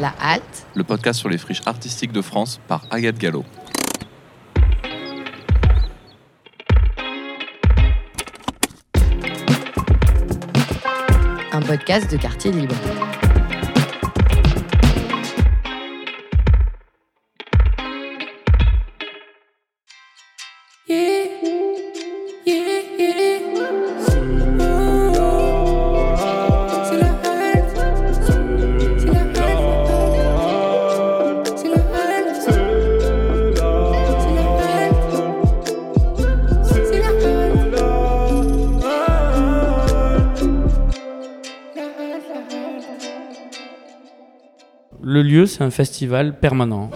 La Halte, le podcast sur les friches artistiques de France par Agathe Gallo. un podcast de quartier libre. Lieu, c'est un festival permanent.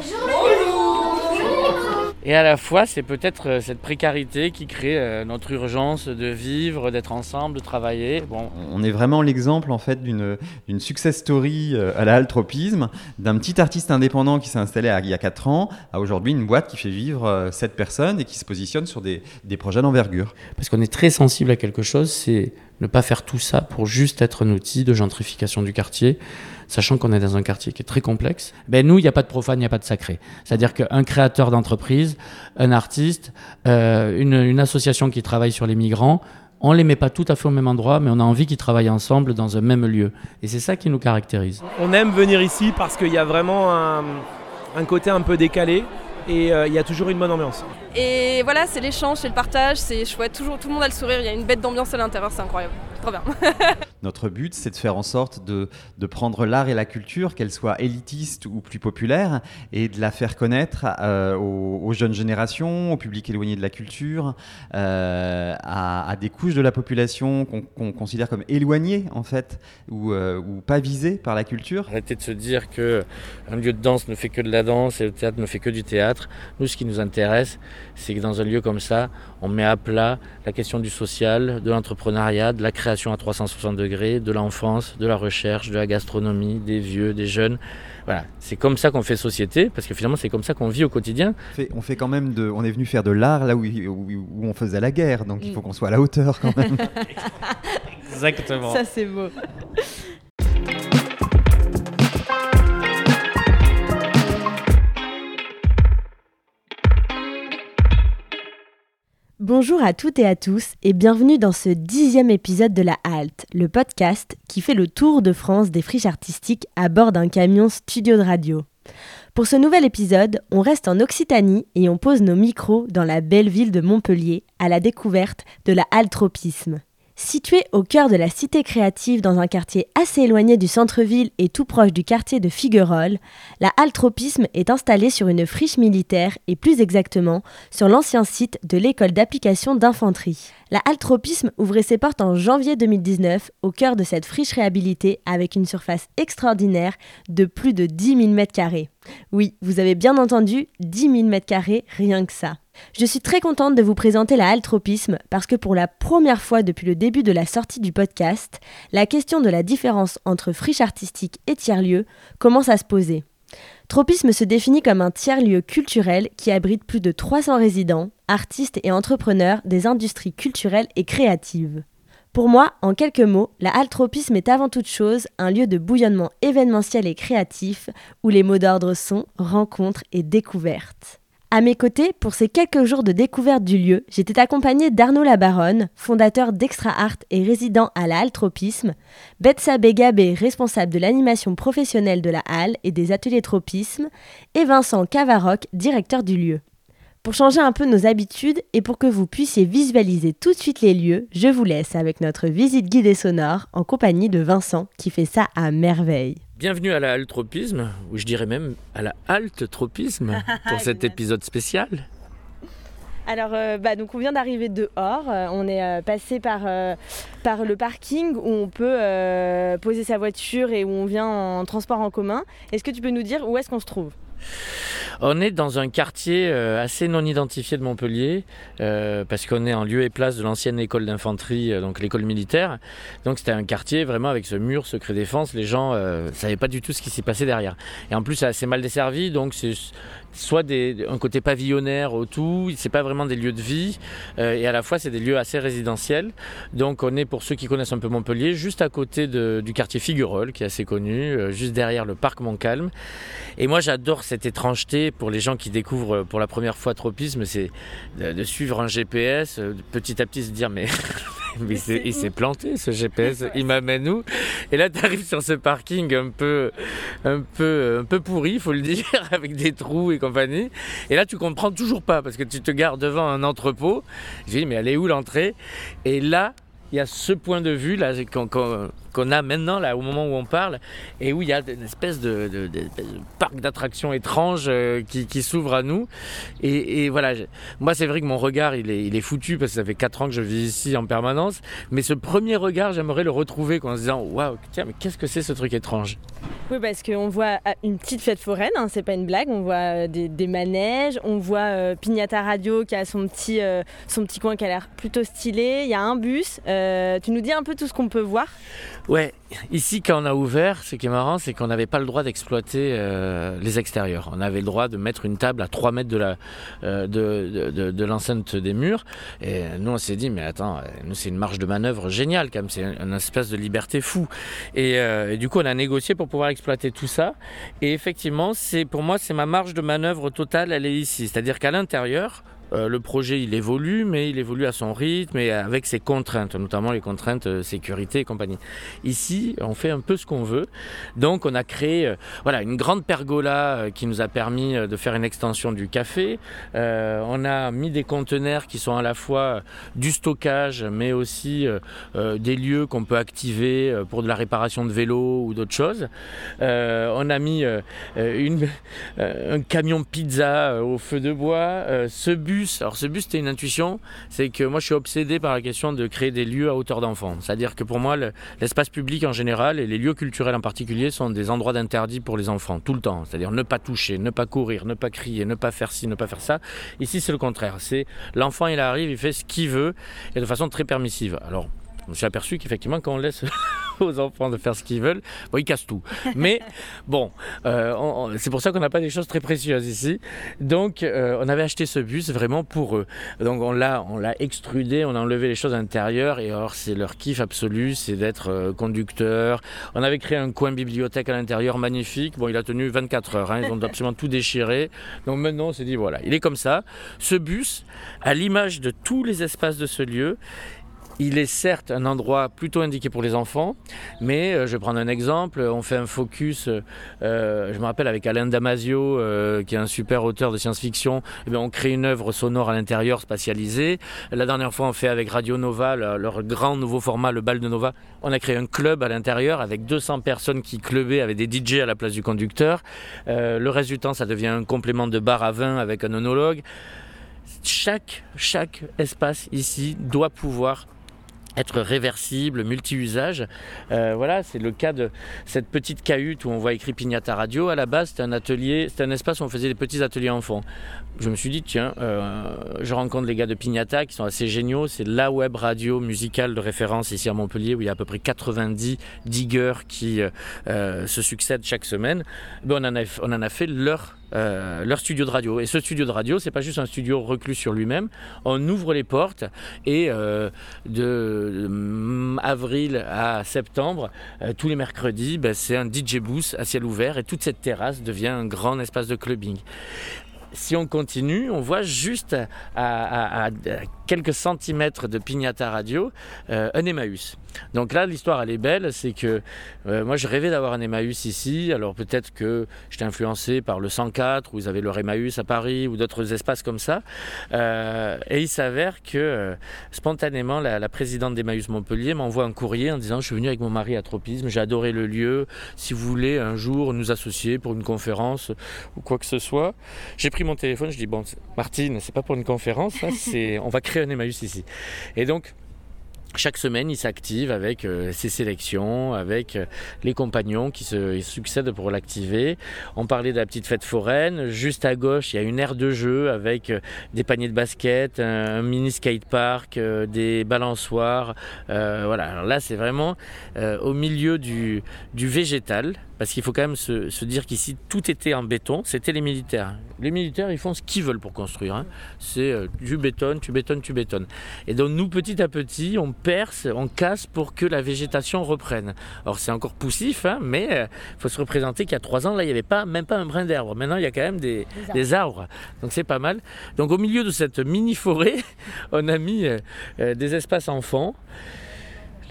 Et à la fois, c'est peut-être euh, cette précarité qui crée euh, notre urgence de vivre, d'être ensemble, de travailler. Bon. On est vraiment l'exemple en fait d'une d'une success story euh, à la altropisme, d'un petit artiste indépendant qui s'est installé il y a 4 ans, à aujourd'hui une boîte qui fait vivre 7 personnes et qui se positionne sur des, des projets d'envergure. Parce qu'on est très sensible à quelque chose, c'est ne pas faire tout ça pour juste être un outil de gentrification du quartier, sachant qu'on est dans un quartier qui est très complexe. Ben nous, il n'y a pas de profane, il n'y a pas de sacré. C'est-à-dire qu'un créateur d'entreprise, un artiste, euh, une, association qui travaille sur les migrants, on les met pas tout à fait au même endroit, mais on a envie qu'ils travaillent ensemble dans un même lieu. Et c'est ça qui nous caractérise. On aime venir ici parce qu'il y a vraiment un côté un peu décalé et euh, il y a toujours une bonne ambiance. Et voilà, c'est l'échange, c'est le partage, c'est chouette. Toujours, tout le monde a le sourire, il y a une bête d'ambiance à l'intérieur, c'est incroyable. Trop bien. Notre but, c'est de faire en sorte de, de prendre l'art et la culture, qu'elle soit élitiste ou plus populaire, et de la faire connaître euh, aux, aux jeunes générations, au public éloigné de la culture, euh, à, à des couches de la population qu'on qu'on considère comme éloignées, en fait, ou, euh, ou pas visées par la culture. Arrêtez de se dire que un lieu de danse ne fait que de la danse et le théâtre ne fait que du théâtre. Nous, ce qui nous intéresse, c'est que dans un lieu comme ça, on met à plat la question du social, de l'entrepreneuriat, de la création à 360 degrés, de l'enfance, de la recherche, de la gastronomie, des vieux, des jeunes. Voilà, c'est comme ça qu'on fait société, parce que finalement, c'est comme ça qu'on vit au quotidien. On fait, on fait quand même de, on est venu faire de l'art là où, où, où on faisait la guerre, donc il faut qu'on soit à la hauteur quand même. Exactement. Ça, c'est beau. Bonjour à toutes et à tous et bienvenue dans ce dixième épisode de La Halte, le podcast qui fait le tour de France des friches artistiques à bord d'un camion studio de radio. Pour ce nouvel épisode, on reste en Occitanie et on pose nos micros dans la belle ville de Montpellier à la découverte de la Altropisme. Située au cœur de la cité créative dans un quartier assez éloigné du centre-ville et tout proche du quartier de Figuerolles, la Altropisme est installée sur une friche militaire et plus exactement sur l'ancien site de l'école d'application d'infanterie. La Altropisme ouvrait ses portes en janvier 2019 au cœur de cette friche réhabilitée avec une surface extraordinaire de plus de 10 000 m2. Oui, vous avez bien entendu, 10 000 m2, rien que ça. Je suis très contente de vous présenter la Altropisme parce que pour la première fois depuis le début de la sortie du podcast, la question de la différence entre friche artistique et tiers-lieu commence à se poser. Tropisme se définit comme un tiers-lieu culturel qui abrite plus de 300 résidents, artistes et entrepreneurs des industries culturelles et créatives. Pour moi, en quelques mots, la Altropisme est avant toute chose un lieu de bouillonnement événementiel et créatif où les mots d'ordre sont rencontres et découvertes. À mes côtés, pour ces quelques jours de découverte du lieu, j'étais accompagnée d'Arnaud Labaronne, fondateur d'Extra Art et résident à la Altropisme, Betsa Begabé, responsable de l'animation professionnelle de la Halle et des ateliers Tropisme, et Vincent Cavaroc, directeur du lieu. Pour changer un peu nos habitudes et pour que vous puissiez visualiser tout de suite les lieux, je vous laisse avec notre visite guidée sonore en compagnie de Vincent qui fait ça à merveille. Bienvenue à la altropisme, ou je dirais même à la halte-tropisme, pour cet épisode spécial. Alors, euh, bah, donc on vient d'arriver dehors. Euh, on est euh, passé par, par le parking où on peut poser sa voiture et où on vient en transport en commun. Est-ce que tu peux nous dire où est-ce qu'on se trouve? On est dans un quartier euh, assez non identifié de Montpellier, euh, parce qu'on est en lieu et place de l'ancienne école d'infanterie, euh, donc l'école militaire. Donc c'était un quartier vraiment avec ce mur secret défense. Les gens ne savaient pas du tout ce qui s'y passait derrière. Et en plus, c'est assez mal desservi, donc c'est soit des, un côté pavillonnaire au tout, c'est pas vraiment des lieux de vie, euh, et à la fois c'est des lieux assez résidentiels. Donc on est pour ceux qui connaissent un peu Montpellier, juste à côté du quartier Figuerolles, qui est assez connu, euh, juste derrière le parc Montcalm. Et moi j'adore cette étrangeté pour les gens qui découvrent pour la première fois Tropisme, c'est de, de, suivre un GPS, euh, petit à petit se dire mais mais il s'est planté ce GPS, il m'amène où? Et là, tu arrives sur ce parking un peu, un peu, un peu pourri, il faut le dire, avec des trous et compagnie. Et là, tu comprends toujours pas parce que tu te gardes devant un entrepôt. Je dis, mais elle est où l'entrée? Et là, il y a ce point de vue là qu'on a maintenant là au moment où on parle et où il y a une espèce de, parc d'attractions étrange euh, qui, s'ouvre à nous et, voilà moi c'est vrai que mon regard il est, foutu parce que ça fait 4 ans que je vis ici en permanence mais ce premier regard j'aimerais le retrouver en se disant waouh tiens mais qu'est-ce que c'est ce truc étrange? Oui, parce qu'on voit ah, une petite fête foraine, hein, c'est pas une blague. On voit euh, des, manèges, on voit euh, Pignata Radio qui a son petit, euh, son petit coin qui a l'air plutôt stylé. Il y a un bus. tu nous dis un peu tout ce qu'on peut voir? Ouais, ici quand on a ouvert, ce qui est marrant, c'est qu'on n'avait pas le droit d'exploiter les extérieurs. On avait le droit de mettre une table à 3 mètres de, la, de, l'enceinte des murs. Et nous, on s'est dit, mais attends, nous, c'est une marge de manœuvre géniale quand même. C'est une, espèce de liberté fou. Et, et du coup, on a négocié pour pouvoir exploiter tout ça. Et effectivement, c'est pour moi, c'est ma marge de manœuvre totale, elle est ici. C'est-à-dire qu'à l'intérieur, euh, le projet il évolue, mais il évolue à son rythme et avec ses contraintes, notamment les contraintes euh, sécurité et compagnie. Ici, on fait un peu ce qu'on veut. Donc, on a créé euh, voilà une grande pergola qui nous a permis de faire une extension du café. on a mis des conteneurs qui sont à la fois du stockage, mais aussi des lieux qu'on peut activer pour de la réparation de vélos ou d'autres choses. on a mis un camion pizza au feu de bois. ce bus alors ce bus c'était une intuition, c'est que moi je suis obsédé par la question de créer des lieux à hauteur d'enfant. C'est-à-dire que pour moi l'espace public en général et les lieux culturels en particulier sont des endroits d'interdit pour les enfants tout le temps. C'est-à-dire ne pas toucher, ne pas courir, ne pas crier, ne pas faire ci, ne pas faire ça. Ici c'est le contraire. C'est l'enfant il arrive, il fait ce qu'il veut et de façon très permissive. Alors je me suis aperçu qu'effectivement, quand on laisse aux enfants de faire ce qu'ils veulent, bon, ils cassent tout. Mais bon, euh, c'est pour ça qu'on n'a pas des choses très précieuses ici. Donc, euh, on avait acheté ce bus vraiment pour eux. Donc, on l'a, on l'a extrudé, on a enlevé les choses à l'intérieur. Et alors, c'est leur kiff absolu, c'est d'être euh, conducteur. On avait créé un coin bibliothèque à l'intérieur magnifique. Bon, il a tenu 24 heures. Hein, ils ont absolument tout déchiré. Donc maintenant, on s'est dit voilà, il est comme ça. Ce bus, à l'image de tous les espaces de ce lieu, il est certes un endroit plutôt indiqué pour les enfants, mais euh, je vais prendre un exemple. On fait un focus, euh, je me rappelle avec Alain Damasio, euh, qui est un super auteur de science-fiction. Eh on crée une œuvre sonore à l'intérieur spatialisée. La dernière fois, on fait avec Radio Nova leur, grand nouveau format, le bal de Nova. On a créé un club à l'intérieur avec 200 personnes qui clubaient avec des DJ à la place du conducteur. le temps, ça devient un complément de bar à vin avec un onologue. Chaque, chaque espace ici doit pouvoir être réversible, multi-usage. Euh, voilà, c'est le cas de cette petite cahute où on voit écrit Pignata Radio. À la base, c'était un atelier, c'était un espace où on faisait des petits ateliers enfants. Je me suis dit, tiens, euh, je rencontre les gars de Pignata qui sont assez géniaux. C'est la web radio musicale de référence ici à Montpellier où il y a à peu près 90 diggers qui euh, se succèdent chaque semaine. Ben, on, en a, fait leur euh, studio de radio. Et ce studio de radio, c'est pas juste un studio reclus sur lui-même. On ouvre les portes et euh, de mm, avril à septembre, euh, tous les mercredis, ben, c'est un DJ booth à ciel ouvert et toute cette terrasse devient un grand espace de clubbing si on continue, on voit juste à, quelques centimètres de Pignata Radio un Emmaüs. Donc là, l'histoire, elle est belle. C'est que euh, moi, je rêvais d'avoir un Emmaüs ici. Alors peut-être que j'étais influencé par le 104, où vous avez le Emmaüs à Paris, ou d'autres espaces comme ça. Euh, et il s'avère que euh, spontanément, la, présidente d'Emmaüs Montpellier m'envoie un courrier en disant Je suis venu avec mon mari à Tropisme, j'ai adoré le lieu. Si vous voulez un jour nous associer pour une conférence ou quoi que ce soit. J'ai pris mon téléphone, je dis Bon, Martine, c'est pas pour une conférence, c'est on va créer un Emmaüs ici. Et donc, chaque semaine, il s'active avec euh, ses sélections, avec euh, les compagnons qui se succèdent pour l'activer. On parlait de la petite fête foraine. Juste à gauche, il y a une aire de jeu avec euh, des paniers de basket, un, mini skatepark, des balançoires. voilà. Alors là, c'est vraiment au milieu du, du végétal. Parce qu'il faut quand même se, dire qu'ici, tout était en béton. C'était les militaires. Les militaires, ils font ce qu'ils veulent pour construire. Hein. C'est du béton, tu bétonnes, tu bétonnes. Et donc, nous, petit à petit, on perce, on casse pour que la végétation reprenne. Alors c'est encore poussif, hein, mais il euh, faut se représenter qu'il y a trois ans, là, il n'y avait pas, même pas un brin d'herbe. Maintenant, il y a quand même des, arbres. Donc c'est pas mal. Donc au milieu de cette mini-forêt, on a mis euh, euh, des espaces enfants.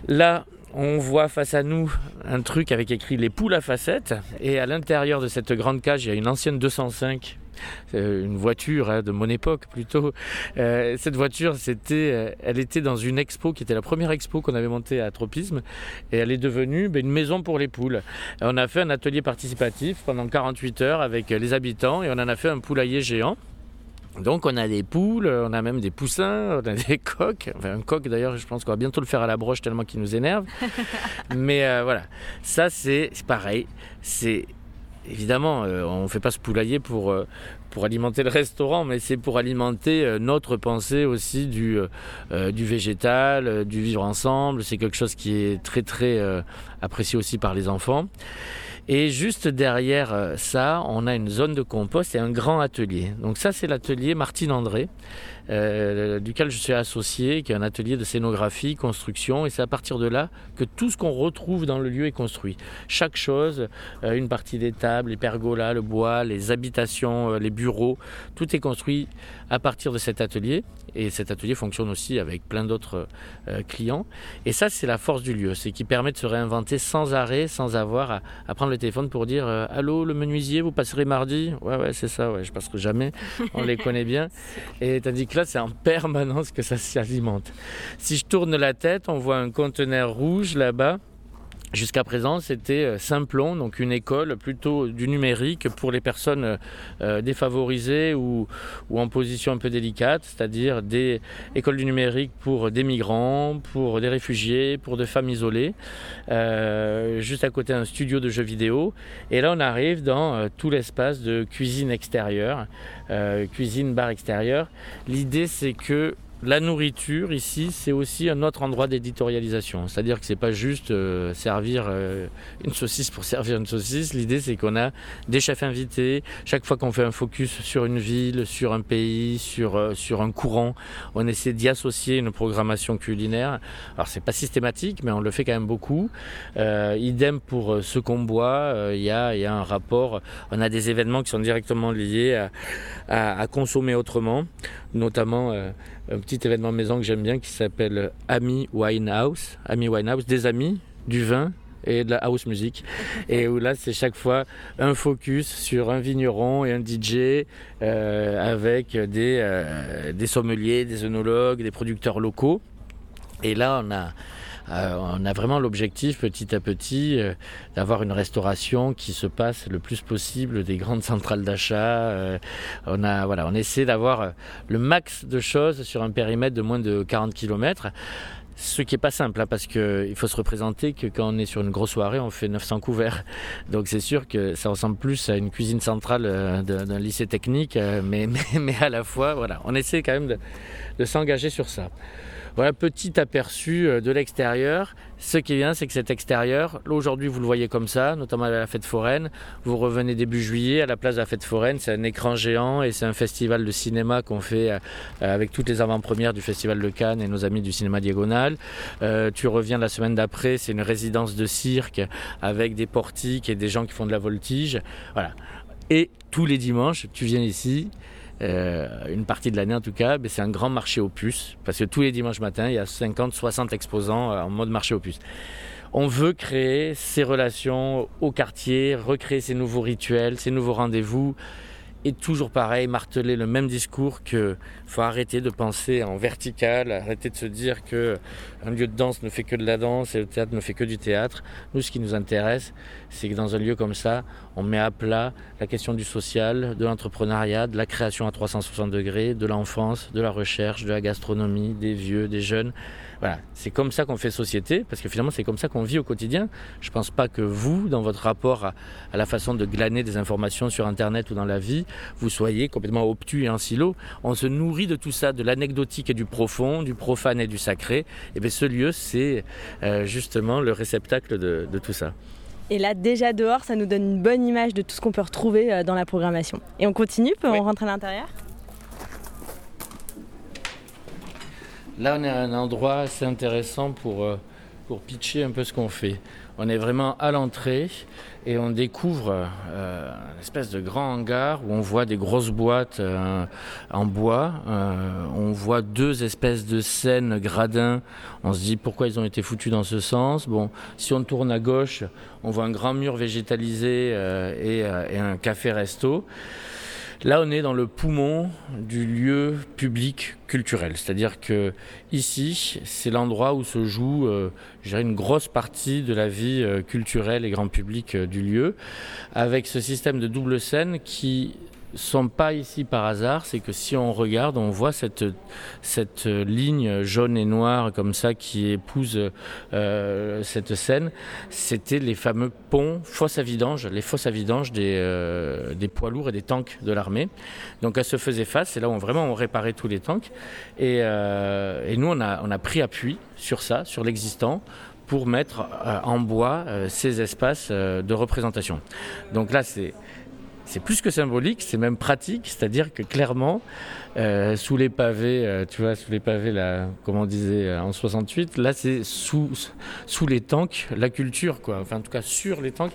Là, on voit face à nous un truc avec écrit les poules à facettes. Et à l'intérieur de cette grande cage, il y a une ancienne 205 une voiture hein, de mon époque plutôt. Euh, cette voiture, c'était, euh, elle était dans une expo qui était la première expo qu'on avait montée à Tropisme et elle est devenue ben, une maison pour les poules. on a fait un atelier participatif pendant 48 heures avec les habitants et on en a fait un poulailler géant. Donc on a des poules, on a même des poussins, on a des coqs. Enfin un coq d'ailleurs, je pense qu'on va bientôt le faire à la broche tellement qu'il nous énerve. Mais euh, voilà, ça c'est pareil. C'est évidemment, euh, on ne fait pas ce poulailler pour, euh, pour alimenter le restaurant, mais c'est pour alimenter euh, notre pensée aussi du, du végétal, du vivre ensemble. C'est quelque chose qui est très très apprécié aussi par les enfants. Et juste derrière ça, on a une zone de compost et un grand atelier. Donc ça, c'est l'atelier Martine André. Euh, duquel je suis associé, qui est un atelier de scénographie, construction, et c'est à partir de là que tout ce qu'on retrouve dans le lieu est construit. Chaque chose, euh, une partie des tables, les pergolas, le bois, les habitations, euh, les bureaux, tout est construit à partir de cet atelier. Et cet atelier fonctionne aussi avec plein d'autres clients. Et ça, c'est la force du lieu, c'est qui permet de se réinventer sans arrêt, sans avoir à, prendre le téléphone pour dire Allô, le menuisier, vous passerez mardi? Ouais, ouais, c'est ça, ouais, je passerai jamais. On les connaît bien. Et tandis que là, c'est en permanence que ça s'alimente. Si je tourne la tête, on voit un conteneur rouge là-bas Jusqu'à présent, c'était euh, Simplon, donc une école plutôt du numérique pour les personnes euh, défavorisées ou, en position un peu délicate, c'est-à-dire des écoles du numérique pour des migrants, pour des réfugiés, pour des femmes isolées, euh, juste à côté un studio de jeux vidéo. Et là, on arrive dans tout l'espace de cuisine extérieure, cuisine bar extérieur. L'idée, c'est que la nourriture ici, c'est aussi un autre endroit d'éditorialisation. C'est-à-dire que c'est pas juste euh, servir euh, une saucisse pour servir une saucisse. L'idée, c'est qu'on a des chefs invités. Chaque fois qu'on fait un focus sur une ville, sur un pays, sur, euh, un courant, on essaie d'y associer une programmation culinaire. Alors, c'est pas systématique, mais on le fait quand même beaucoup. idem pour ce qu'on boit. Il y, a, un rapport. On a des événements qui sont directement liés à consommer autrement, notamment un petit événement maison que j'aime bien qui s'appelle Ami Winehouse. Ami Winehouse, des amis, du vin et de la house music. Et où là, c'est chaque fois un focus sur un vigneron et un DJ euh, avec des, euh, des sommeliers, des œnologues, des producteurs locaux. Et là, on a euh, on a vraiment l'objectif petit à petit euh, d'avoir une restauration qui se passe le plus possible des grandes centrales d'achat. Euh, on a voilà, on essaie d'avoir le max de choses sur un périmètre de moins de 40 km. Ce qui n'est pas simple, hein, parce qu'il faut se représenter que quand on est sur une grosse soirée, on fait 900 couverts. Donc c'est sûr que ça ressemble plus à une cuisine centrale d'un lycée technique, mais, mais, à la fois, voilà, on essaie quand même de s'engager sur ça. Voilà, petit aperçu euh, de l'extérieur. Ce qui est bien, c'est que cet extérieur, aujourd'hui vous le voyez comme ça, notamment à la fête foraine. Vous revenez début juillet à la place de la fête foraine, c'est un écran géant et c'est un festival de cinéma qu'on fait euh, avec toutes les avant-premières du festival de Cannes et nos amis du cinéma diagonal. Euh, tu reviens la semaine d'après, c'est une résidence de cirque avec des portiques et des gens qui font de la voltige. Voilà. Et tous les dimanches, tu viens ici, euh, une partie de l'année en tout cas, c'est un grand marché aux puces, parce que tous les dimanches matins, il y a 50-60 exposants euh, en mode marché aux puces. On veut créer ces relations au quartier, recréer ces nouveaux rituels, ces nouveaux rendez-vous et toujours pareil, marteler le même discours que faut arrêter de penser en vertical, arrêter de se dire que un lieu de danse ne fait que de la danse et le théâtre ne fait que du théâtre. Nous, ce qui nous intéresse, c'est que dans un lieu comme ça, on met à plat la question du social, de l'entrepreneuriat, de la création à 360 degrés, de l'enfance, de la recherche, de la gastronomie, des vieux, des jeunes. Voilà, c'est comme ça qu'on fait société, parce que finalement c'est comme ça qu'on vit au quotidien. Je ne pense pas que vous, dans votre rapport à, la façon de glaner des informations sur Internet ou dans la vie, vous soyez complètement obtus et en silo. On se nourrit de tout ça, de l'anecdotique et du profond, du profane et du sacré. Et bien ce lieu, c'est euh, justement le réceptacle de, de tout ça. Et là, déjà dehors, ça nous donne une bonne image de tout ce qu'on peut retrouver euh, dans la programmation. Et on continue, peut on rentre à l'intérieur? Là, on est à un endroit assez intéressant pour, euh, pour pitcher un peu ce qu'on fait. On est vraiment à l'entrée et on découvre euh, une espèce de grand hangar où on voit des grosses boîtes euh, en bois. on voit deux espèces de scènes gradins. On se dit pourquoi ils ont été foutus dans ce sens. Bon, si on tourne à gauche, on voit un grand mur végétalisé et, et un café-resto. Là, on est dans le poumon du lieu public culturel. C'est-à-dire que ici, c'est l'endroit où se joue euh, une grosse partie de la vie euh, culturelle et grand public euh, du lieu, avec ce système de double scène qui sont pas ici par hasard, c'est que si on regarde, on voit cette, cette ligne jaune et noire comme ça qui épouse euh, cette scène. C'était les fameux ponts fosses à vidange, les fosses à vidange des, euh, des poids lourds et des tanks de l'armée. Donc elle se faisait face, c'est là où vraiment on réparait tous les tanks. Et, euh, et nous, on a, on a pris appui sur ça, sur l'existant, pour mettre en bois ces espaces de représentation. Donc là, c'est c'est plus que symbolique, c'est même pratique, c'est-à-dire que clairement, euh, sous les pavés, euh, tu vois, sous les pavés, là, comme on disait euh, en 68, là c'est sous, sous les tanks, la culture, quoi, enfin en tout cas sur les tanks,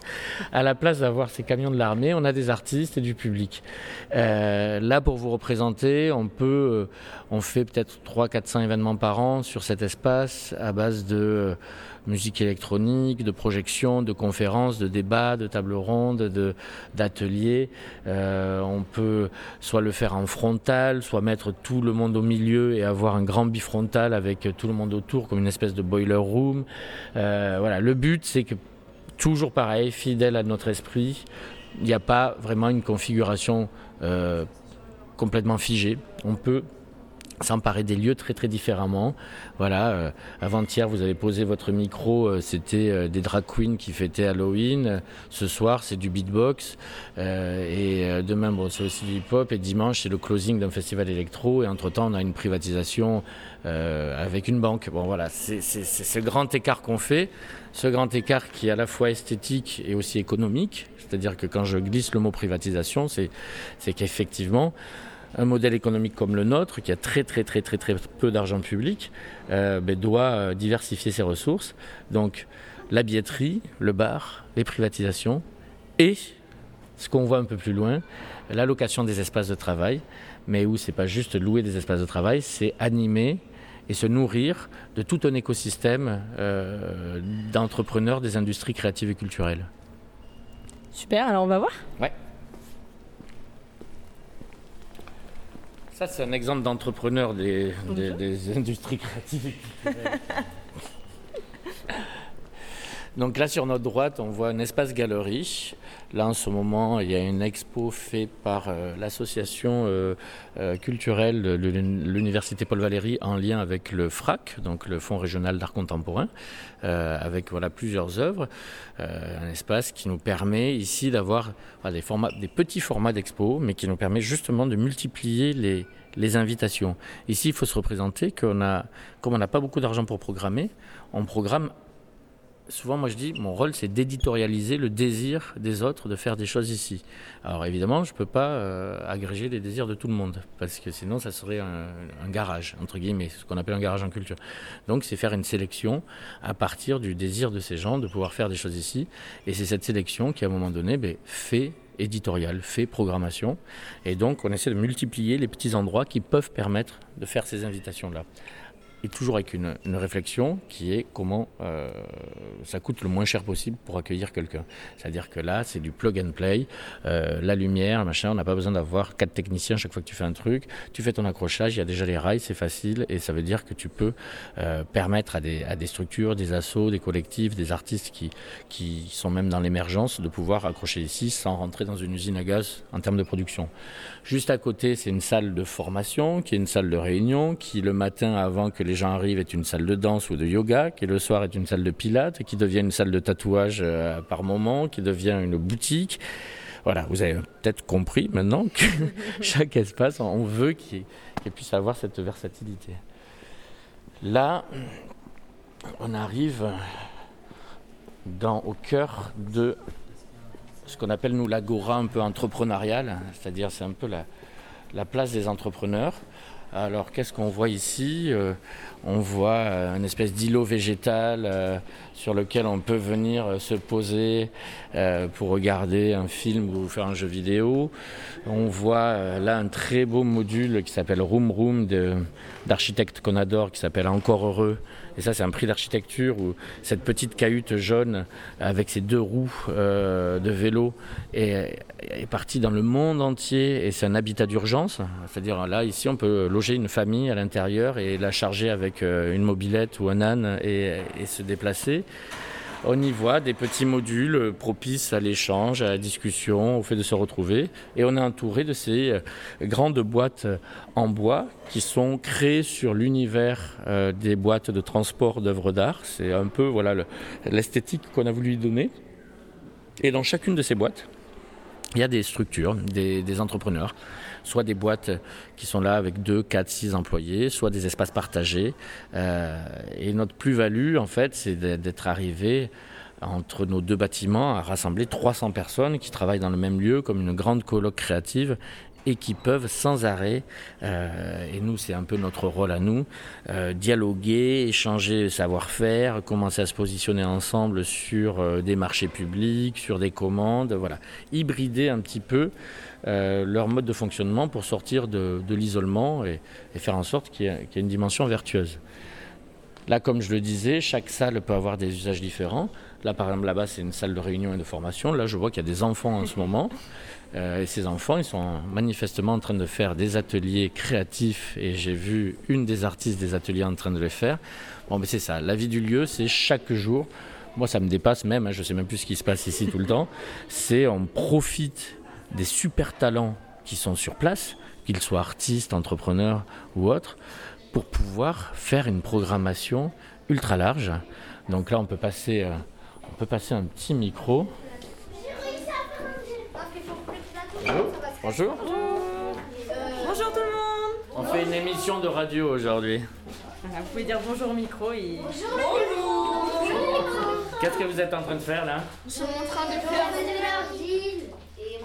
à la place d'avoir ces camions de l'armée, on a des artistes et du public. là, pour vous représenter, on peut, on fait peut-être 3 400 événements par an sur cet espace à base de musique électronique, de projections, de conférences, de débats, de tables rondes, d'ateliers. Euh, on peut soit le faire en frontal, soit mettre tout le monde au milieu et avoir un grand bifrontal avec tout le monde autour comme une espèce de boiler room. Euh, voilà, le but c'est que toujours pareil, fidèle à notre esprit, il n'y a pas vraiment une configuration euh, complètement figée. On peut s'emparer des lieux très très différemment. Voilà, euh, avant-hier vous avez posé votre micro, euh, c'était euh, des drag queens qui fêtaient Halloween. Ce soir c'est du beatbox et demain bon, c'est aussi du hip-hop et dimanche c'est le closing d'un festival électro et entre temps on a une privatisation avec une banque. Bon voilà, c'est ce grand écart qu'on fait, ce grand écart qui est à la fois esthétique et aussi économique. C'est-à-dire que quand je glisse le mot privatisation, c'est qu'effectivement un modèle économique comme le nôtre, qui a très très très très très peu d'argent public, euh, ben, doit euh, diversifier ses ressources. Donc la billetterie, le bar, les privatisations et ce qu'on voit un peu plus loin, l'allocation des espaces de travail, mais où c'est pas juste louer des espaces de travail, c'est animer et se nourrir de tout un écosystème euh, d'entrepreneurs des industries créatives et culturelles. Super, alors on va voir? Ouais. Ça, c'est un exemple d'entrepreneur des, industries créatives Donc là, sur notre droite, on voit un espace galerie. Là, en ce moment, il y a une expo faite par euh, l'association euh, euh, culturelle de l'Université Paul Valéry en lien avec le FRAC, donc le Fonds régional d'art contemporain, avec voilà, plusieurs œuvres. un espace qui nous permet ici d'avoir des, petits formats d'expo, mais qui nous permet justement de multiplier les, les invitations. Ici, il faut se représenter qu'on a, comme on n'a pas beaucoup d'argent pour programmer, on programme souvent, moi je dis, mon rôle c'est d'éditorialiser le désir des autres de faire des choses ici. Alors évidemment, je ne peux pas euh, agréger les désirs de tout le monde, parce que sinon ça serait un, garage, entre guillemets, ce qu'on appelle un garage en culture. Donc c'est faire une sélection à partir du désir de ces gens de pouvoir faire des choses ici. Et c'est cette sélection qui, à un moment donné, ben, fait éditorial, fait programmation. Et donc on essaie de multiplier les petits endroits qui peuvent permettre de faire ces invitations-là et toujours avec une, réflexion qui est comment euh, ça coûte le moins cher possible pour accueillir quelqu'un. C'est-à-dire que là, c'est du plug and play, euh, la lumière, machin, on n'a pas besoin d'avoir quatre techniciens chaque fois que tu fais un truc. Tu fais ton accrochage, il y a déjà les rails, c'est facile, et ça veut dire que tu peux euh, permettre à des, structures, des assos, des collectifs, des artistes qui, qui sont même dans l'émergence de pouvoir accrocher ici sans rentrer dans une usine à gaz en termes de production. Juste à côté, c'est une salle de formation, qui est une salle de réunion, qui le matin avant que les gens arrivent est une salle de danse ou de yoga, qui le soir est une salle de pilates, qui devient une salle de tatouage euh, par moment, qui devient une boutique. Voilà, vous avez peut-être compris maintenant que chaque espace, on veut qu'il puisse avoir cette versatilité. Là, on arrive dans, au cœur de ce qu'on appelle nous l'agora un peu entrepreneuriale, c'est-à-dire c'est un peu la, la place des entrepreneurs. Alors qu'est-ce qu'on voit ici? Euh, On voit euh, une espèce d'îlot végétal euh, sur lequel on peut venir se poser pour regarder un film ou faire un jeu vidéo. On voit là un très beau module qui s'appelle Room Room d'architecte qu'on adore, qui s'appelle Encore Heureux. Et ça c'est un prix d'architecture où cette petite cahute jaune avec ses deux roues de vélo est, est partie dans le monde entier et c'est un habitat d'urgence. C'est-à-dire là ici on peut loger une famille à l'intérieur et la charger avec euh, une mobilette ou un âne et, se déplacer. On y voit des petits modules propices à l'échange, à la discussion, au fait de se retrouver. Et on est entouré de ces euh, grandes boîtes en bois qui sont créées sur l'univers euh, des boîtes de transport d'œuvres d'art. C'est un peu voilà l'esthétique qu'on a voulu y donner. Et dans chacune de ces boîtes, il y a des structures, des, entrepreneurs, soit des boîtes qui sont là avec 2, 4, 6 employés, soit des espaces partagés. Euh, et notre plus-value, en fait, c'est d'être arrivé entre nos deux bâtiments à rassembler 300 personnes qui travaillent dans le même lieu comme une grande colloque créative et qui peuvent sans arrêt, euh, et nous c'est un peu notre rôle à nous, euh, dialoguer, échanger savoir-faire, commencer à se positionner ensemble sur des marchés publics, sur des commandes, voilà, hybrider un petit peu leur mode de fonctionnement pour sortir de, l'isolement et, faire en sorte qu'il y, ait une dimension vertueuse. Là, comme je le disais, chaque salle peut avoir des usages différents. Là, par exemple, là-bas, c'est une salle de réunion et de formation. Là, je vois qu'il y a des enfants en ce moment. Euh, et ces enfants, ils sont manifestement en train de faire des ateliers créatifs et j'ai vu une des artistes des ateliers en train de les faire. Bon, mais c'est ça, la vie du lieu, c'est chaque jour. Moi, ça me dépasse même, hein, je ne sais même plus ce qui se passe ici tout le temps. C'est on profite des super talents qui sont sur place, qu'ils soient artistes, entrepreneurs ou autres, pour pouvoir faire une programmation ultra large. Donc là, on peut passer, euh, on peut passer un petit micro. Bonjour. Bonjour tout le monde. On fait une émission de radio aujourd'hui. vous pouvez dire bonjour au micro et. Bonjour. Qu'est-ce que vous êtes en train de faire là? Je suis en train de faire de l'argile.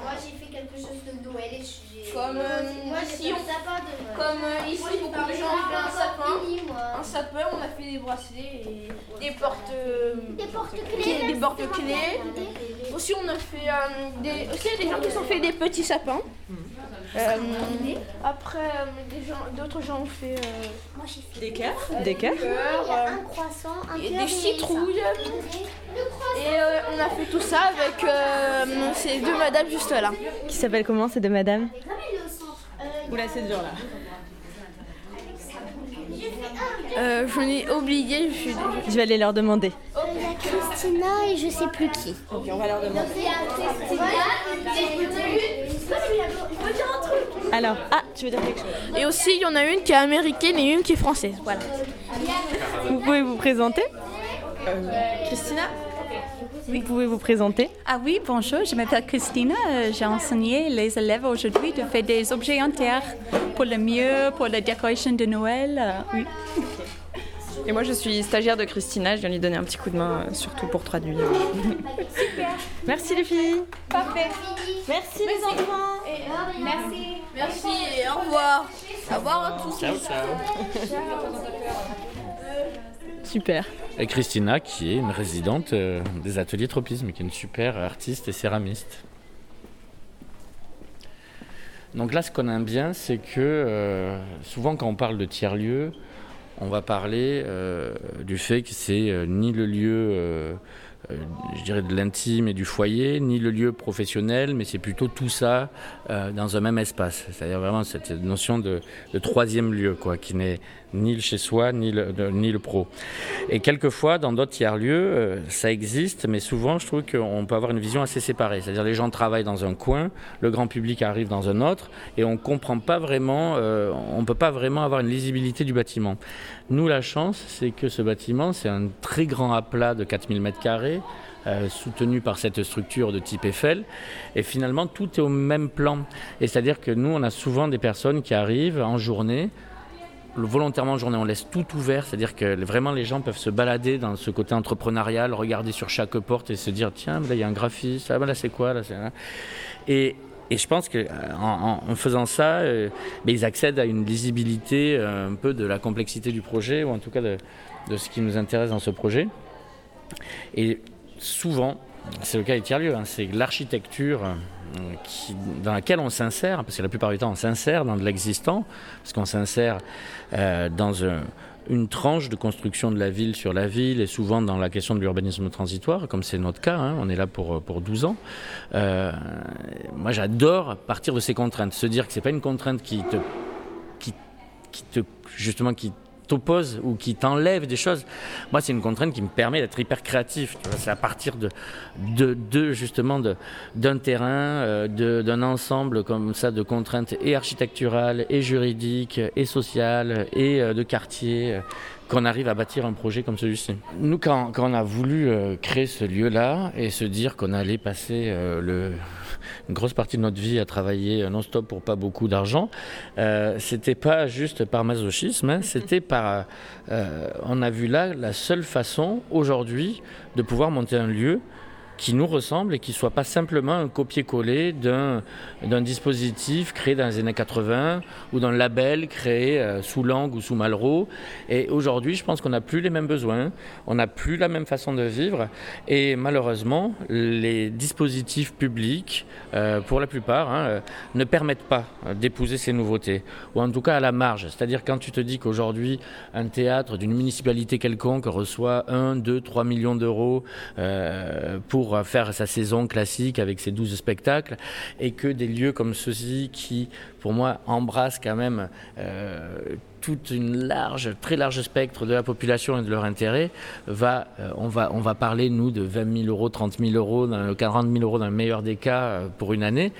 Moi j'ai fait quelque chose de Noël et comme euh, ici, on, comme euh, ici, beaucoup de gens ont fait un sapin, un sapin, on a fait des bracelets et des portes, euh, des porte-clés, des porte-clés. Aussi, on a fait des, aussi il y a des gens qui sont fait des petits sapins. après, d'autres gens, ont fait, Moi, fait des cœurs, des cœurs, un croissant, un et des citrouilles. Et on a fait tout ça avec ces deux madames juste là. Qui s'appellent comment ces deux madames Oula, c'est dur là. Euh, je l'ai oublié, je, suis... je vais aller leur demander. Il y a Christina et je sais plus qui. Ok, on va leur demander. Alors, ah, tu veux dire quelque chose? Et aussi, il y en a une qui est américaine et une qui est française. Voilà. Vous pouvez vous présenter? Euh, Christina? Vous pouvez vous présenter? Ah oui, bonjour, je m'appelle Christina. Euh, j'ai enseigné les élèves aujourd'hui de faire des objets en terre pour le mieux, pour la décoration de Noël. Euh, oui. Et moi, je suis stagiaire de Christina. Je viens lui donner un petit coup de main, euh, surtout pour traduire. Super. Merci les filles. Parfait. Merci, les enfants. merci. Merci et au revoir. Au revoir à tous. Ciao, ciao. Super. Et Christina, qui est une résidente euh, des ateliers tropisme, qui est une super artiste et céramiste. Donc là, ce qu'on aime bien, c'est que euh, souvent quand on parle de tiers-lieu, on va parler euh, du fait que c'est ni le lieu je dirais de l'intime et du foyer, ni le lieu professionnel, mais c'est plutôt tout ça dans un même espace. C'est-à-dire vraiment cette notion de, troisième lieu, quoi, qui n'est ni le chez soi, ni le, pro. Et quelquefois, dans d'autres tiers-lieux, euh, ça existe, mais souvent, je trouve qu'on peut avoir une vision assez séparée. C'est-à-dire les gens travaillent dans un coin, le grand public arrive dans un autre, et on comprend pas vraiment, on ne peut pas vraiment avoir une lisibilité du bâtiment. Nous, la chance, c'est que ce bâtiment, c'est un très grand aplat de 4000 m2, euh, soutenu par cette structure de type Eiffel. Et finalement, tout est au même plan. Et c'est-à-dire que nous, on a souvent des personnes qui arrivent en journée, volontairement en journée, on laisse tout ouvert, c'est-à-dire que vraiment les gens peuvent se balader dans ce côté entrepreneurial, regarder sur chaque porte et se dire tiens, là il y a un graphiste, ah, là c'est quoi là, Et, et je pense qu'en en, faisant ça, euh, ben, ils accèdent à une lisibilité euh, un peu de la complexité du projet, ou en tout cas de, de ce qui nous intéresse dans ce projet. Et souvent, c'est le cas des tiers-lieux, hein, c'est l'architecture euh, dans laquelle on s'insère, parce que la plupart du temps on s'insère dans de l'existant, parce qu'on s'insère euh, dans une tranche de construction de la ville sur la ville et souvent dans la question de l'urbanisme transitoire, comme c'est notre cas, hein, on est là pour, pour 12 ans. Euh, moi j'adore partir de ces contraintes, se dire que ce n'est pas une contrainte qui te, qui te justement qui t'oppose ou qui t'enlève des choses. Moi, c'est une contrainte qui me permet d'être hyper créatif. C'est à partir de, justement d'un terrain, euh, d'un ensemble comme ça de contraintes et architecturales, et juridiques, et sociales, et euh, de quartier. Euh, qu'on arrive à bâtir un projet comme celui-ci. Nous, quand, on a voulu créer ce lieu-là et se dire qu'on allait passer le, une grosse partie de notre vie à travailler non-stop pour pas beaucoup d'argent, euh, c'était pas juste par masochisme, hein, c'était par. Euh, on a vu là la seule façon aujourd'hui de pouvoir monter un lieu qui nous ressemble et qui soit pas simplement un copier-coller d'un, dispositif créé dans les années 80 ou d'un label créé euh, sous Lang ou sous Malraux. Et aujourd'hui, je pense qu'on n'a plus les mêmes besoins, on n'a plus la même façon de vivre. Et malheureusement, les dispositifs publics, euh, pour la plupart, hein, euh, ne permettent pas d'épouser ces nouveautés, ou en tout cas à la marge. C'est-à-dire quand tu te dis qu'aujourd'hui, un théâtre d'une municipalité quelconque reçoit 1, 2, 3 millions d'euros pour pour faire sa saison classique avec ses 12 spectacles, et que des lieux comme ceux-ci qui, pour moi, embrassent quand même euh, toute une large, très large spectre de la population et de leur intérêt, va, euh, on, va, on va parler, nous, de 20 000 euros, 30 000 euros, 40 000 euros dans le meilleur des cas euh, pour une année.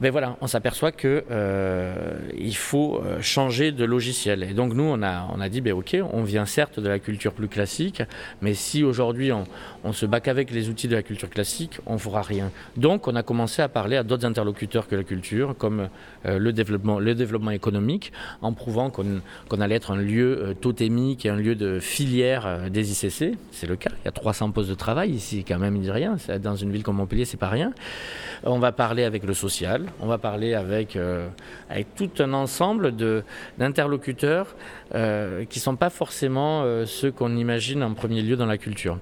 Ben voilà, on s'aperçoit que euh, il faut euh, changer de logiciel. Et donc nous, on a, on a dit, ben ok, on vient certes de la culture plus classique, mais si aujourd'hui on, on se bat qu'avec les outils de la culture classique, on ne fera rien. Donc on a commencé à parler à d'autres interlocuteurs que la culture, comme euh, le, développement, le développement économique, en prouvant qu'on allait être un lieu totémique et un lieu de filière des ICC. C'est le cas, il y a 300 postes de travail ici, quand même, il dit rien. Dans une ville comme Montpellier, c'est pas rien. On va parler avec le social, on va parler avec, euh, tout un ensemble d'interlocuteurs euh, qui ne sont pas forcément euh, ceux qu'on imagine en premier lieu dans la culture.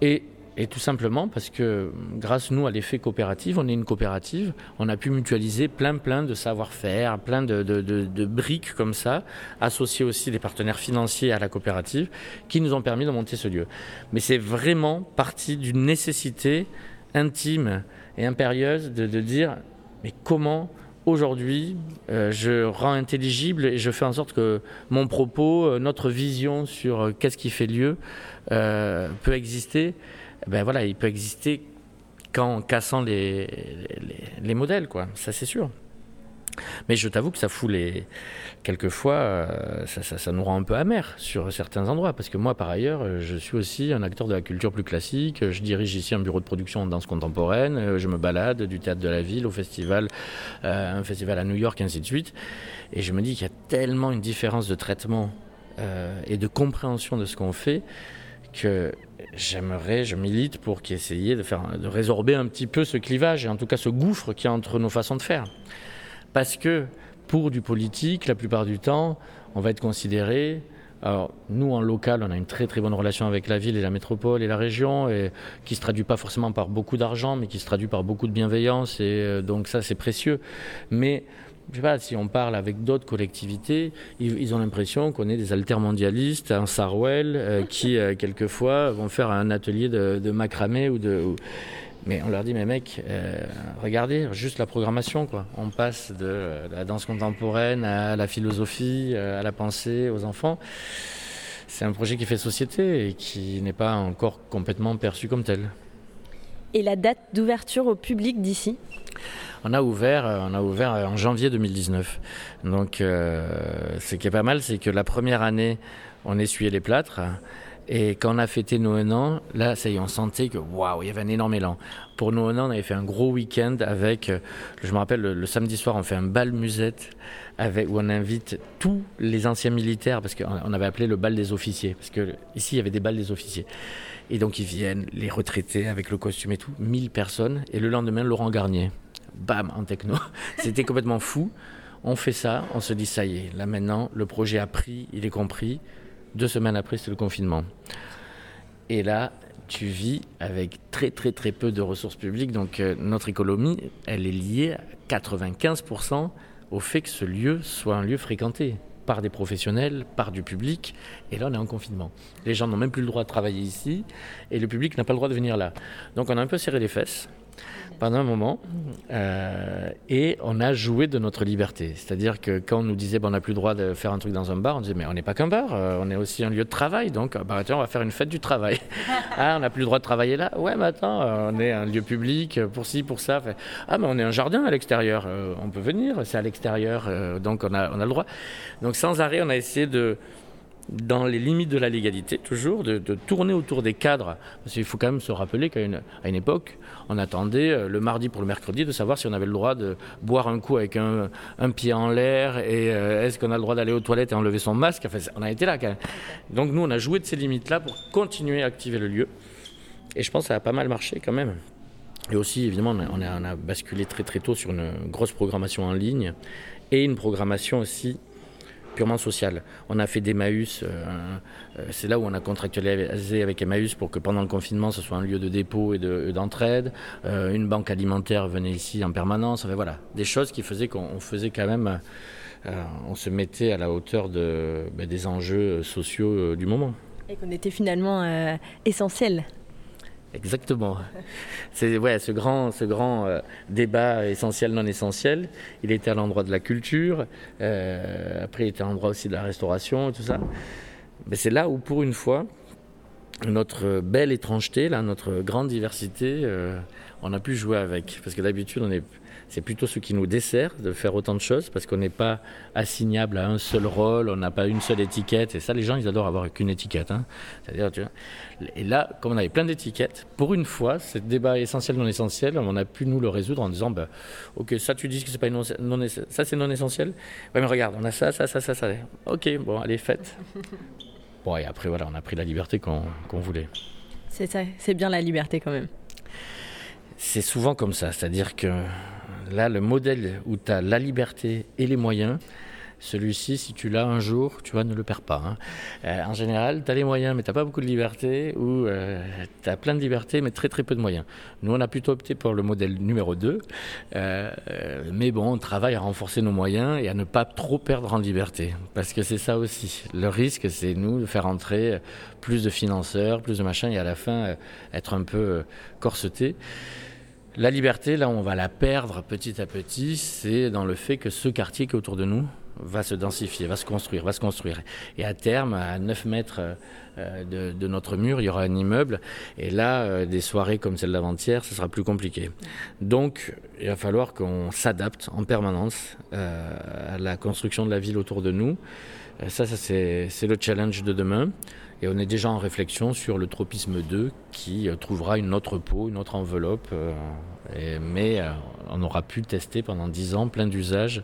Et, tout simplement parce que grâce nous à l'effet coopératif, on est une coopérative, on a pu mutualiser plein plein de savoir-faire, plein de, briques comme ça, associer aussi des partenaires financiers à la coopérative, qui nous ont permis de monter ce lieu. Mais c'est vraiment partie d'une nécessité intime et impérieuse de dire mais comment aujourd'hui euh, je rends intelligible et je fais en sorte que mon propos, euh, notre vision sur euh, qu'est-ce qui fait lieu peut exister? Ben voilà, il peut exister qu'en cassant les, les, les modèles, quoi. Ça c'est sûr. Mais je t'avoue que ça fout les. Quelquefois, euh, ça, nous rend un peu amer sur certains endroits. Parce que moi, par ailleurs, euh, je suis aussi un acteur de la culture plus classique. Je dirige ici un bureau de production en danse contemporaine. Euh, je me balade du théâtre de la ville au festival, un festival à New York, ainsi de suite. Et je me dis qu'il y a tellement une différence de traitement et de compréhension de ce qu'on fait que j'aimerais, je milite pour essayer de, de résorber un petit peu ce clivage et en tout cas ce gouffre qui y a entre nos façons de faire. Parce que pour du politique, la plupart du temps, on va être considéré. Alors, nous, en local, on a une très très bonne relation avec la ville et la métropole et la région, et qui se traduit pas forcément par beaucoup d'argent, mais qui se traduit par beaucoup de bienveillance, et euh, donc ça, c'est précieux. Mais je sais pas, si on parle avec d'autres collectivités, ils, ont l'impression qu'on est des altermondialistes, un Sarwell, euh, qui euh, quelquefois vont faire un atelier de, macramé ou de. Mais on leur dit, mais mec, euh, regardez, juste la programmation, quoi. On passe de la danse contemporaine à la philosophie, à la pensée, aux enfants. C'est un projet qui fait société et qui n'est pas encore complètement perçu comme tel. Et la date d'ouverture au public d'ici? On a ouvert, euh, on a ouvert en janvier 2019. Donc, euh, ce qui est pas mal, c'est que la première année, on essuyait les plâtres. Et quand on a fêté nos un an, là, ça y est, on sentait que waouh, il y avait un énorme élan. Pour nos un an, on avait fait un gros week-end avec, euh, je me rappelle, le, samedi soir, on fait un bal musette avec, où on invite tous les anciens militaires, parce qu'on avait appelé le bal des officiers, parce que ici, il y avait des balles des officiers. Et donc, ils viennent, les retraités, avec le costume et tout, 1000 personnes. Et le lendemain, Laurent Garnier bam, en techno. C'était complètement fou. On fait ça, on se dit ça y est, là maintenant, le projet a pris, il est compris. Deux semaines après, c'est le confinement. Et là, tu vis avec très très très peu de ressources publiques. Donc euh, notre économie, elle est liée à 95% au fait que ce lieu soit un lieu fréquenté par des professionnels, par du public. Et là, on est en confinement. Les gens n'ont même plus le droit de travailler ici et le public n'a pas le droit de venir là. Donc on a un peu serré les fesses pendant un moment euh, et on a joué de notre liberté. C'est-à-dire que quand on nous disait bon, on n'a plus le droit de faire un truc dans un bar, on disait mais on n'est pas qu'un bar, euh, on est aussi un lieu de travail, donc bah, tiens, on va faire une fête du travail. ah, on n'a plus le droit de travailler là Ouais, mais attends, euh, on est un lieu public pour ci, pour ça. ah, mais on est un jardin à l'extérieur, on peut venir, c'est à l'extérieur, donc on a, on a le droit. Donc sans arrêt, on a essayé de dans les limites de la légalité, toujours, de, tourner autour des cadres. Parce qu'il faut quand même se rappeler qu'à une, époque, on attendait euh, le mardi pour le mercredi de savoir si on avait le droit de boire un coup avec un, pied en l'air et euh, est-ce qu'on a le droit d'aller aux toilettes et enlever son masque? Enfin, on a été là quand même. Donc nous, on a joué de ces limites-là pour continuer à activer le lieu. Et je pense que ça a pas mal marché quand même. Et aussi, évidemment, on a basculé très très tôt sur une grosse programmation en ligne et une programmation aussi purement social. On a fait d'Emmaüs, euh, euh, c'est là où on a contractualisé avec Emmaüs pour que pendant le confinement, ce soit un lieu de dépôt et d'entraide. Euh, une banque alimentaire venait ici en permanence. Enfin, voilà, des choses qui faisaient qu'on faisait quand même, on se mettait à la hauteur de, ben, des enjeux sociaux du moment. Et qu'on était finalement essentiel. Exactement. C'est ouais, ce grand, ce grand euh, débat essentiel non essentiel. Il était à l'endroit de la culture. Euh, après, il était à l'endroit aussi de la restauration tout ça. Mais c'est là où, pour une fois, notre belle étrangeté, là, notre grande diversité, euh, on a pu jouer avec. Parce que d'habitude, c'est plutôt ce qui nous dessert de faire autant de choses parce qu'on n'est pas assignable à un seul rôle, on n'a pas une seule étiquette. Et ça, les gens, ils adorent avoir qu'une étiquette. Hein. C'est-à-dire, tu vois, et là, comme on avait plein d'étiquettes, pour une fois, ce débat essentiel, non essentiel, on a pu nous le résoudre en disant, bah, ok, ça tu dis que c'est pas non, non ça c'est non essentiel. Ouais, mais regarde, on a ça, ça, ça, ça, ça. Ok, bon, allez, faites. Bon, et après, voilà, on a pris la liberté qu'on voulait. C'est ça, c'est bien la liberté quand même. C'est souvent comme ça, c'est-à-dire que Là, le modèle où tu as la liberté et les moyens, celui-ci, si tu l'as un jour, tu vois, ne le perds pas. Hein. Euh, en général, tu as les moyens, mais tu pas beaucoup de liberté, ou euh, tu as plein de liberté, mais très très peu de moyens. Nous, on a plutôt opté pour le modèle numéro 2, euh, mais bon, on travaille à renforcer nos moyens et à ne pas trop perdre en liberté, parce que c'est ça aussi. Le risque, c'est nous de faire entrer plus de financeurs, plus de machins, et à la fin, être un peu corseté. La liberté, là, on va la perdre petit à petit, c'est dans le fait que ce quartier qui est autour de nous va se densifier, va se construire, va se construire. Et à terme, à 9 mètres euh, de, notre mur, il y aura un immeuble. Et là, euh, des soirées comme celle d'avant-hier, ce sera plus compliqué. Donc, il va falloir qu'on s'adapte en permanence euh, à la construction de la ville autour de nous. Ça, ça c'est le challenge de demain. Et on est déjà en réflexion sur le tropisme 2 qui euh, trouvera une autre peau, une autre enveloppe. Euh, mais euh, on aura pu tester pendant 10 ans plein d'usages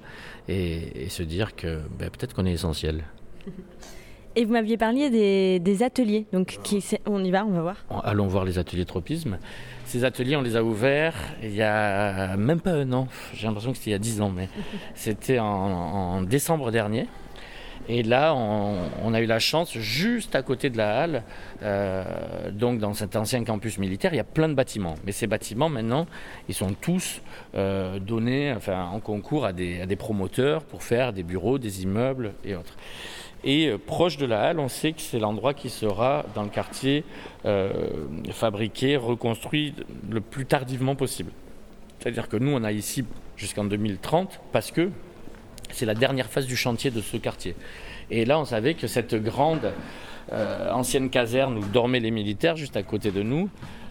et, se dire que ben, peut-être qu'on est essentiel. Et vous m'aviez parlé des, ateliers, donc qui, on y va, on va voir. Allons voir les ateliers tropisme. Ces ateliers, on les a ouverts il y a même pas un an, j'ai l'impression que c'était il y a 10 ans, mais c'était en décembre dernier. Et là, on, a eu la chance, juste à côté de la halle, euh, donc dans cet ancien campus militaire, il y a plein de bâtiments. Mais ces bâtiments, maintenant, ils sont tous euh, donnés enfin, en concours à des, promoteurs pour faire des bureaux, des immeubles et autres. Et euh, proche de la halle, on sait que c'est l'endroit qui sera dans le quartier fabriqué, reconstruit le plus tardivement possible. C'est-à-dire que nous, on a ici jusqu'en 2030 parce que c'est la dernière phase du chantier de ce quartier. Et là, on savait que cette grande euh, ancienne caserne où dormaient les militaires, juste à côté de nous,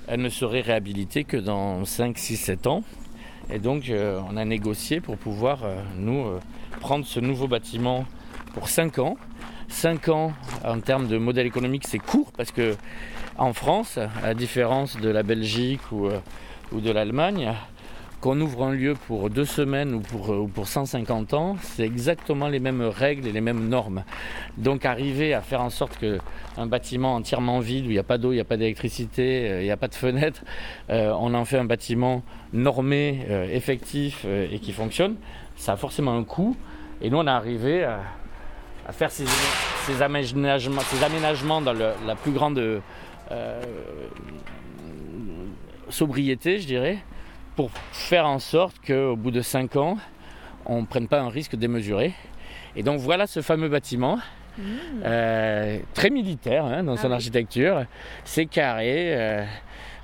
elle ne serait réhabilitée que dans 5, 6, 7 ans. Et donc, euh, on a négocié pour pouvoir, euh, nous, prendre ce nouveau bâtiment pour 5 ans. 5 ans, en termes de modèle économique, c'est court parce que en France, à différence de la Belgique ou de l'Allemagne, qu'on ouvre un lieu pour deux semaines ou pour, pour 150 ans, c'est exactement les mêmes règles et les mêmes normes. Donc arriver à faire en sorte qu'un bâtiment entièrement vide, où il n'y a pas d'eau, il n'y a pas d'électricité, euh, il n'y a pas de fenêtre, euh, on en fait un bâtiment normé, euh, effectif et qui fonctionne, ça a forcément un coût. Et nous, on est arrivé à, faire ces aménagements dans la plus grande sobriété, je dirais, pour faire en sorte qu'au bout de 5 ans, on ne prenne pas un risque démesuré. Et donc voilà ce fameux bâtiment, mmh. euh, très militaire hein, dans son ah architecture. C'est carré, euh,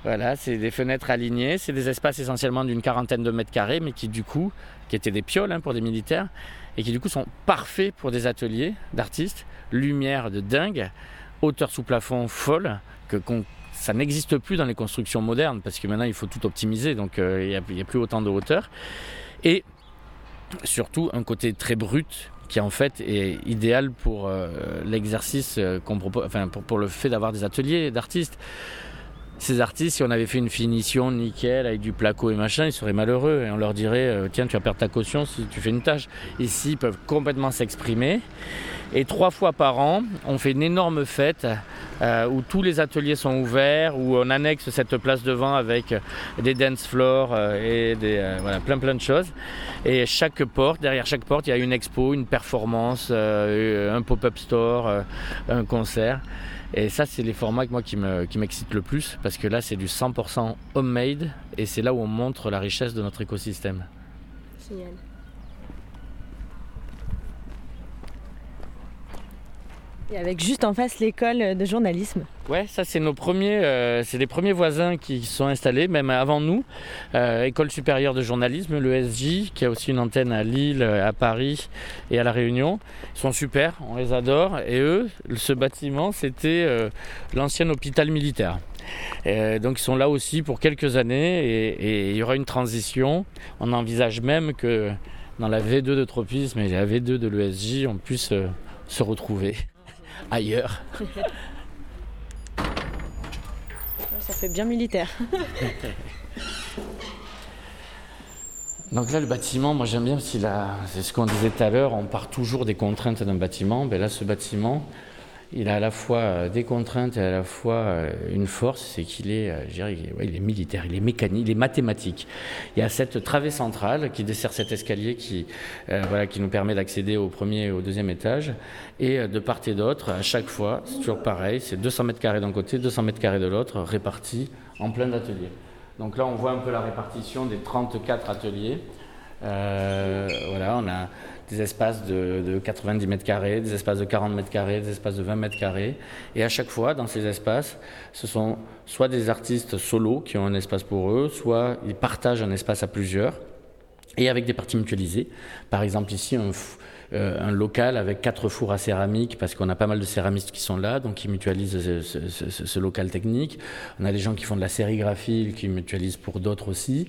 voilà, c'est des fenêtres alignées, c'est des espaces essentiellement d'une quarantaine de mètres carrés, mais qui du coup, qui étaient des pioles hein, pour des militaires, et qui du coup sont parfaits pour des ateliers d'artistes, lumière de dingue, hauteur sous plafond folle, que ça n'existe plus dans les constructions modernes parce que maintenant il faut tout optimiser, donc euh, il n'y a, plus autant de hauteur. Et surtout un côté très brut qui en fait est idéal pour euh, l'exercice euh, qu'on propose, enfin pour le fait d'avoir des ateliers d'artistes ces artistes, si on avait fait une finition nickel avec du placo et machin, ils seraient malheureux et on leur dirait euh, tiens, tu vas perdre ta caution si tu fais une tâche. Ici, ils peuvent complètement s'exprimer. Et trois fois par an, on fait une énorme fête euh, où tous les ateliers sont ouverts, où on annexe cette place devant avec des dance floors euh, et des, plein plein de choses. Et chaque porte, derrière chaque porte, il y a une expo, une performance, un pop-up store, un concert. Et ça, c'est les formats moi, qui m'excitent qui le plus, parce que là, c'est du 100% homemade, et c'est là où on montre la richesse de notre écosystème. Génial. Et avec juste en face l'école de journalisme. Ouais, ça c'est nos premiers, euh, c'est les premiers voisins qui sont installés, même avant nous. Euh, école supérieure de journalisme, l'ESJ, qui a aussi une antenne à Lille, à Paris et à La Réunion. Ils sont super, on les adore. Et eux, ce bâtiment, c'était euh, l'ancien hôpital militaire. donc ils sont là aussi pour quelques années et, il y aura une transition. On envisage même que dans la V2 de Tropisme et la V2 de l'ESJ, on puisse se retrouver ailleurs. Ça fait bien militaire. Donc là, le bâtiment, moi j'aime bien, c'est ce qu'on disait tout à l'heure, on part toujours des contraintes d'un bâtiment. Ben là, ce bâtiment, il a à la fois euh, des contraintes et à la fois euh, une force, c'est qu'il est, euh, il est militaire, il est mécanique, il est mathématique. Il y a cette travée centrale qui dessert cet escalier qui, voilà, qui nous permet d'accéder au premier et au deuxième étage. Et de part et d'autre, à chaque fois, c'est toujours pareil, c'est 200 mètres carrés d'un côté, 200 mètres carrés de l'autre, répartis en plein d'ateliers. Donc là, on voit un peu la répartition des 34 ateliers. voilà, on a des espaces de, 90 mètres carrés, des espaces de 40 mètres carrés, des espaces de 20 mètres carrés. Et à chaque fois, dans ces espaces, ce sont soit des artistes solos qui ont un espace pour eux, soit ils partagent un espace à plusieurs et avec des parties mutualisées. Par exemple, ici, un, un local avec quatre fours à céramique parce qu'on a pas mal de céramistes qui sont là, donc qui mutualisent ce, local technique. On a des gens qui font de la sérigraphie, qui mutualisent pour d'autres aussi.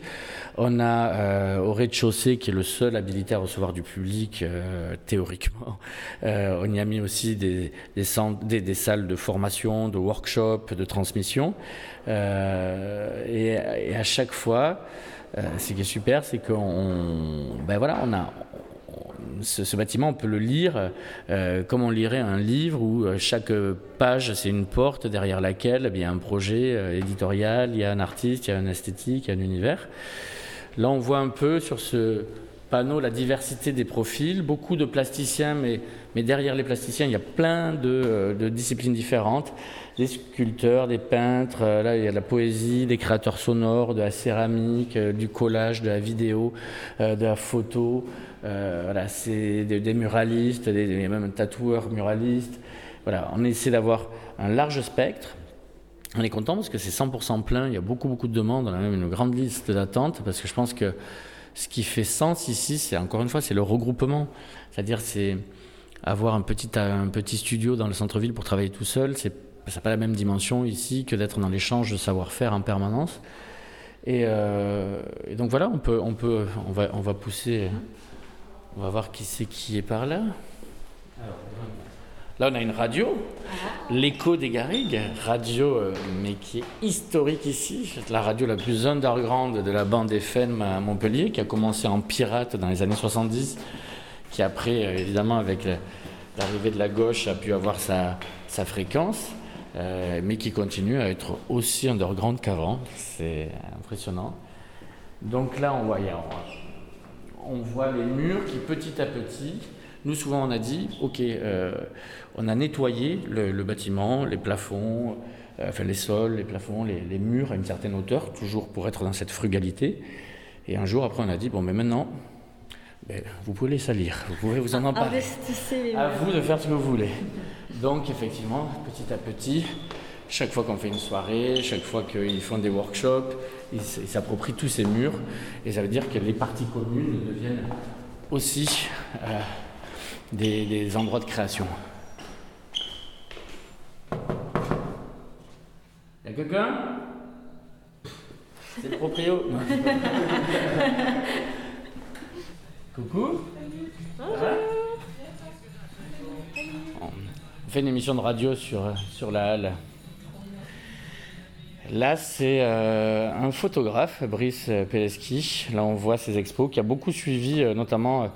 On a euh, au rez-de-chaussée, qui est le seul habilité à recevoir du public euh, théoriquement, on y a mis aussi des, des, salles de formation, de workshop, de transmission. Et, et, à chaque fois, ce qui est super, c'est qu'on ben voilà, on a, ce, bâtiment, on peut le lire euh, comme on lirait un livre où euh, chaque page, c'est une porte derrière laquelle eh il y a un projet euh, éditorial, il y a un artiste, il y a un esthétique, il y a un univers. Là, on voit un peu sur ce panneau la diversité des profils, beaucoup de plasticiens, mais, mais derrière les plasticiens, il y a plein de, de disciplines différentes, des sculpteurs, des peintres, là il y a de la poésie, des créateurs sonores, de la céramique, du collage, de la vidéo, de la photo, voilà, c'est des, des, muralistes, des, même tatoueurs muralistes. Voilà, on essaie d'avoir un large spectre. On est content parce que c'est 100% plein, il y a beaucoup beaucoup de demandes, on a même une grande liste d'attente parce que je pense que ce qui fait sens ici, c'est encore une fois, c'est le regroupement. C'est-à-dire, c'est avoir un petit, un petit studio dans le centre-ville pour travailler tout seul, c'est ça n'a pas la même dimension ici que d'être dans l'échange de savoir-faire en permanence. Et, euh, et, donc voilà, on peut, on peut, on va, on va pousser, on va voir qui c'est qui est par là. Là, on a une radio, l'écho des Garrigues, radio, euh, mais qui est historique ici. La radio la plus underground de la bande FM à Montpellier, qui a commencé en pirate dans les années 70, qui après, euh, évidemment, avec l'arrivée de la gauche, a pu avoir sa, sa fréquence, euh, mais qui continue à être aussi underground qu'avant. C'est impressionnant. Donc là, on voit, on voit les murs qui, petit à petit, nous, souvent, on a dit, OK, euh, on a nettoyé le, le bâtiment, les plafonds, euh, enfin les sols, les plafonds, les, les, murs à une certaine hauteur, toujours pour être dans cette frugalité. Et un jour, après, on a dit, bon, mais maintenant, ben, vous pouvez les salir, vous pouvez vous en emparer. À vous de faire ce que vous voulez. Donc, effectivement, petit à petit, chaque fois qu'on fait une soirée, chaque fois qu'ils font des workshops, ils s'approprient tous ces murs. Et ça veut dire que les parties communes deviennent aussi euh, des, endroits de création. Y a quelqu'un? C'est le proprio? Coucou? On fait une émission de radio sur, sur la halle. Là, c'est euh, un photographe, Brice Peleski. Là, on voit ses expos, qui a beaucoup suivi, euh, notamment, euh,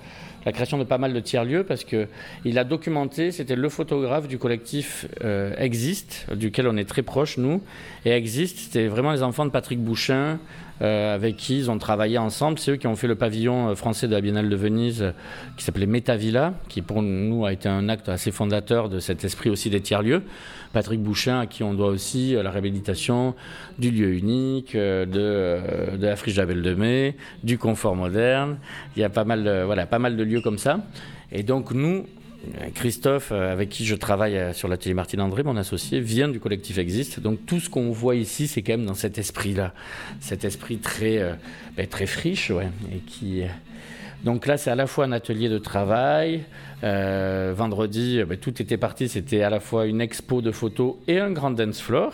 la création de pas mal de tiers-lieux, parce que il a documenté, c'était le photographe du collectif euh, Existe, duquel on est très proche, nous. Et Existe, c'était vraiment les enfants de Patrick Bouchin, euh, avec qui ils ont travaillé ensemble. C'est eux qui ont fait le pavillon euh, français de la Biennale de Venise, euh, qui s'appelait Metavilla, qui pour nous a été un acte assez fondateur de cet esprit aussi des tiers-lieux. Patrick Bouchin, à qui on doit aussi la réhabilitation du lieu unique, de, de la friche d'Abel de Mai, du confort moderne. Il y a pas mal de, voilà, pas mal de lieux comme ça. Et donc nous, Christophe, avec qui je travaille sur l'atelier Martine André, mon associé, vient du collectif Existe. Donc tout ce qu'on voit ici, c'est quand même dans cet esprit-là, cet esprit très, euh, ben, très friche, ouais, et qui. Donc là, c'est à la fois un atelier de travail. Euh, vendredi, ben, tout était parti. C'était à la fois une expo de photos et un grand dance floor.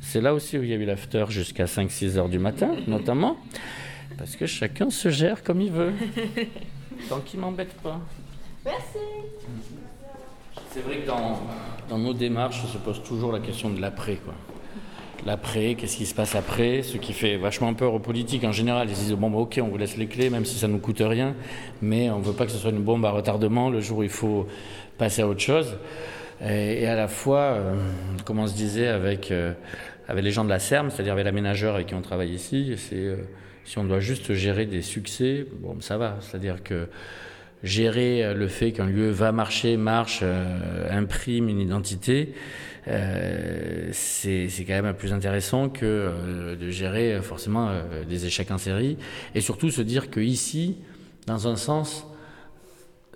C'est là aussi où il y a eu l'after jusqu'à 5-6 heures du matin, notamment. Parce que chacun se gère comme il veut. Tant qu'il m'embête pas. Merci. C'est vrai que dans, dans, nos démarches, se pose toujours la question de l'après. L'après, qu'est-ce qui se passe après? Ce qui fait vachement peur aux politiques en général. Ils disent bon, bah, ok, on vous laisse les clés, même si ça ne nous coûte rien, mais on ne veut pas que ce soit une bombe à retardement le jour où il faut passer à autre chose. Et, et à la fois, euh, comme on se disait avec, euh, avec les gens de la CERM, c'est-à-dire avec l'aménageur avec qui on travaille ici, c'est euh, si on doit juste gérer des succès, bon, ça va. C'est-à-dire que gérer le fait qu'un lieu va marcher, marche, euh, imprime une identité, euh, c'est quand même plus intéressant que euh, de gérer forcément euh, des échecs en série. Et surtout se dire que ici, dans un sens,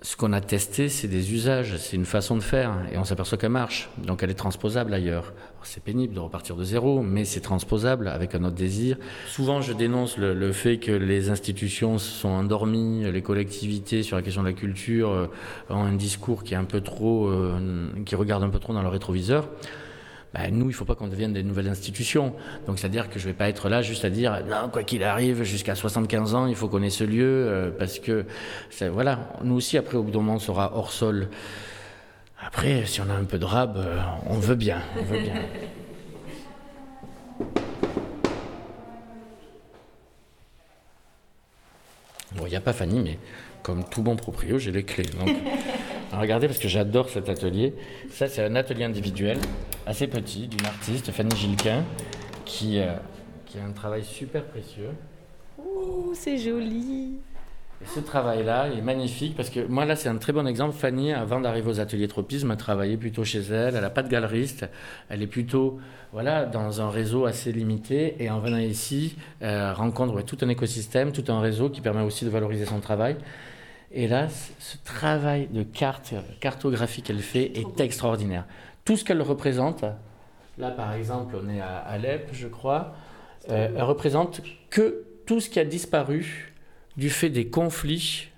ce qu'on a testé, c'est des usages, c'est une façon de faire, et on s'aperçoit qu'elle marche. Donc elle est transposable ailleurs. C'est pénible de repartir de zéro, mais c'est transposable avec un autre désir. Souvent, je dénonce le, le, fait que les institutions sont endormies, les collectivités sur la question de la culture euh, ont un discours qui est un peu trop, euh, qui regarde un peu trop dans le rétroviseur. Ben, nous, il ne faut pas qu'on devienne des nouvelles institutions. Donc, c'est-à-dire que je ne vais pas être là juste à dire, non, quoi qu'il arrive, jusqu'à 75 ans, il faut qu'on ait ce lieu, euh, parce que, voilà, nous aussi, après, au bout d'un moment, on sera hors sol. Après, si on a un peu de rab, euh, on veut bien, on veut bien. Bon, il n'y a pas Fanny, mais comme tout bon proprio, j'ai les clés. Donc, regardez, parce que j'adore cet atelier. Ça, c'est un atelier individuel, assez petit, d'une artiste, Fanny Gilquin, qui, euh, qui a un travail super précieux. Ouh, c'est joli. Et ce travail-là est magnifique parce que moi, là, c'est un très bon exemple. Fanny, avant d'arriver aux ateliers tropisme, a travaillé plutôt chez elle. Elle n'a pas de galeriste. Elle est plutôt voilà, dans un réseau assez limité. Et en venant ici, elle rencontre tout un écosystème, tout un réseau qui permet aussi de valoriser son travail. Là, ce travail de carte, cartographie qu'elle fait est extraordinaire. Tout ce qu'elle représente, là par exemple, on est à Alep, je crois, euh, elle représente que tout ce qui a disparu du fait des conflits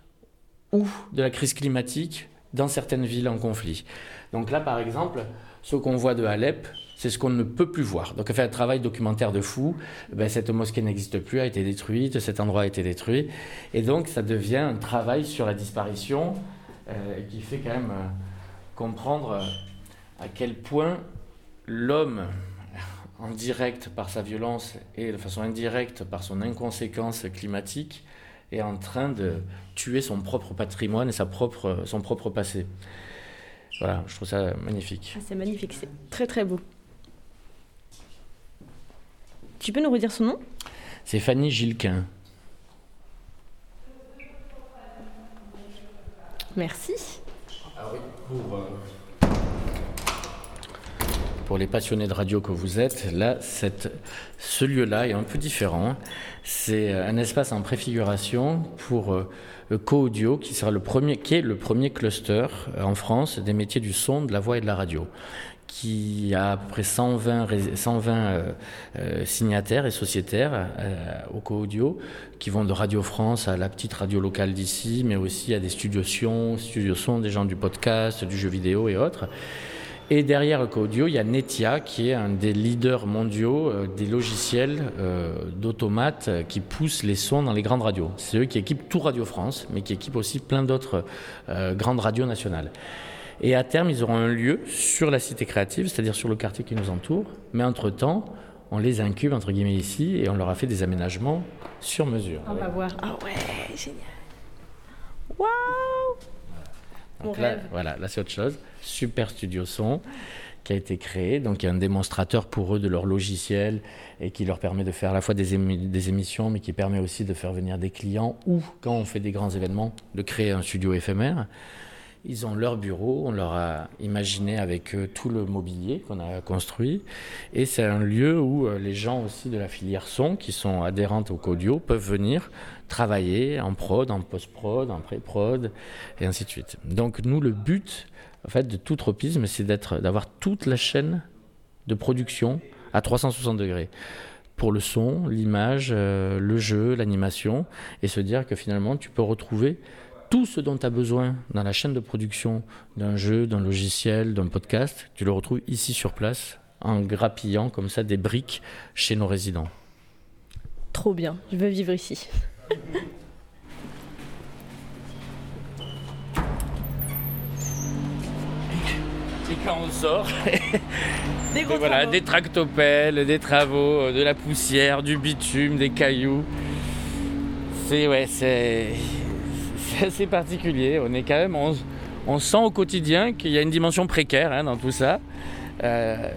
ou de la crise climatique dans certaines villes en conflit. Donc là, par exemple, ce qu'on voit de Alep, c'est ce qu'on ne peut plus voir. Donc elle fait un travail documentaire de fou. Ben, cette mosquée n'existe plus, a été détruite, cet endroit a été détruit. Et donc ça devient un travail sur la disparition euh, qui fait quand même euh, comprendre euh, à quel point l'homme, en direct par sa violence et de façon indirecte par son inconséquence climatique, est en train de tuer son propre patrimoine et sa propre, son propre passé. Voilà, je trouve ça magnifique. Ah, c'est magnifique, c'est très très beau. Tu peux nous redire son nom? C'est Fanny Gilquin. Merci. Ah euh, pour, les passionnés de radio que vous êtes, là, cette, ce lieu-là est un peu différent. C'est un espace en préfiguration pour euh, Co-Audio, qui sera le premier, qui est le premier cluster euh, en France des métiers du son, de la voix et de la radio qui a à peu près 120, 120 euh, euh, signataires et sociétaires euh, au co-audio, qui vont de Radio France à la petite radio locale d'ici, mais aussi à des studios son, studios son, des gens du podcast, du jeu vidéo et autres. Et derrière co-audio, il y a Netia, qui est un des leaders mondiaux des logiciels d'automates qui poussent les sons dans les grandes radios. C'est eux qui équipent tout Radio France, mais qui équipent aussi plein d'autres grandes radios nationales. Et à terme, ils auront un lieu sur la cité créative, c'est-à-dire sur le quartier qui nous entoure. Mais entre-temps, on les incube, entre guillemets, ici, et on leur a fait des aménagements sur mesure. On va voir. Ah ouais, génial. Waouh Donc là, voilà, là c'est autre chose. Super studio son qui a été créé. Donc il y a un démonstrateur pour eux de leur logiciel et qui leur permet de faire à la fois des, des, émissions, mais qui permet aussi de faire venir des clients ou, quand on fait des grands événements, de créer un studio éphémère. Ils ont leur bureau, on leur a imaginé avec eux tout le mobilier qu'on a construit. Et c'est un lieu où euh, les gens aussi de la filière son, qui sont adhérentes au Codio, peuvent venir travailler en prod, en post-prod, en pré-prod, et ainsi de suite. Donc nous, le but en fait, de tout tropisme, c'est d'avoir toute la chaîne de production à 360 degrés pour le son, l'image, euh, le jeu, l'animation, et se dire que finalement tu peux retrouver tout ce dont tu as besoin dans la chaîne de production d'un jeu, d'un logiciel, d'un podcast, tu le retrouves ici sur place en grappillant comme ça des briques chez nos résidents. Trop bien, je veux vivre ici. Et quand on sort, des, voilà, des tractopelles, des travaux, de la poussière, du bitume, des cailloux. C'est ouais, c'est c'est assez particulier. On est quand même, on, sent au quotidien qu'il y a une dimension précaire hein, dans tout ça. Euh,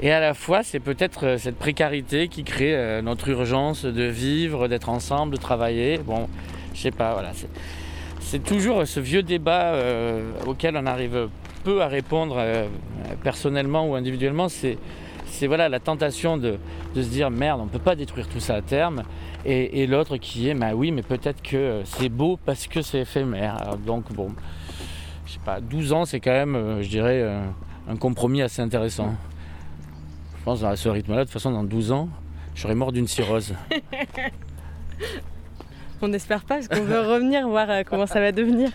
et à la fois, c'est peut-être euh, cette précarité qui crée euh, notre urgence de vivre, d'être ensemble, de travailler. Bon, je sais pas, voilà. C'est toujours ce vieux débat auquel on arrive peu à répondre personnellement ou individuellement. C'est voilà la tentation de, de, se dire merde, on ne peut pas détruire tout ça à terme. Et, l'autre qui est, bah oui, mais peut-être que c'est beau parce que c'est éphémère. donc bon, je sais pas, 12 ans, c'est quand même, euh, je dirais, euh, un compromis assez intéressant. Je pense à ce rythme-là, de toute façon, dans 12 ans, je serais mort d'une cirrhose. On n'espère pas, parce qu'on veut revenir voir euh, comment ça va devenir.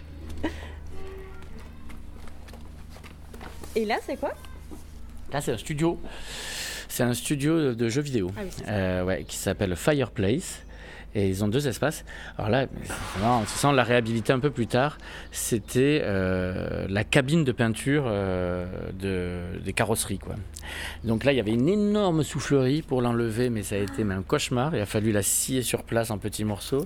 Et là, c'est quoi? Là, c'est un studio c'est un studio de jeux vidéo ah euh, qui s'appelle Fireplace. Et ils ont deux espaces. Alors là, on se sent la réhabiliter un peu plus tard. C'était euh, la cabine de peinture euh, de, des carrosseries. Quoi. Donc là, il y avait une énorme soufflerie pour l'enlever, mais ça a été un cauchemar. Il a fallu la scier sur place en petits morceaux.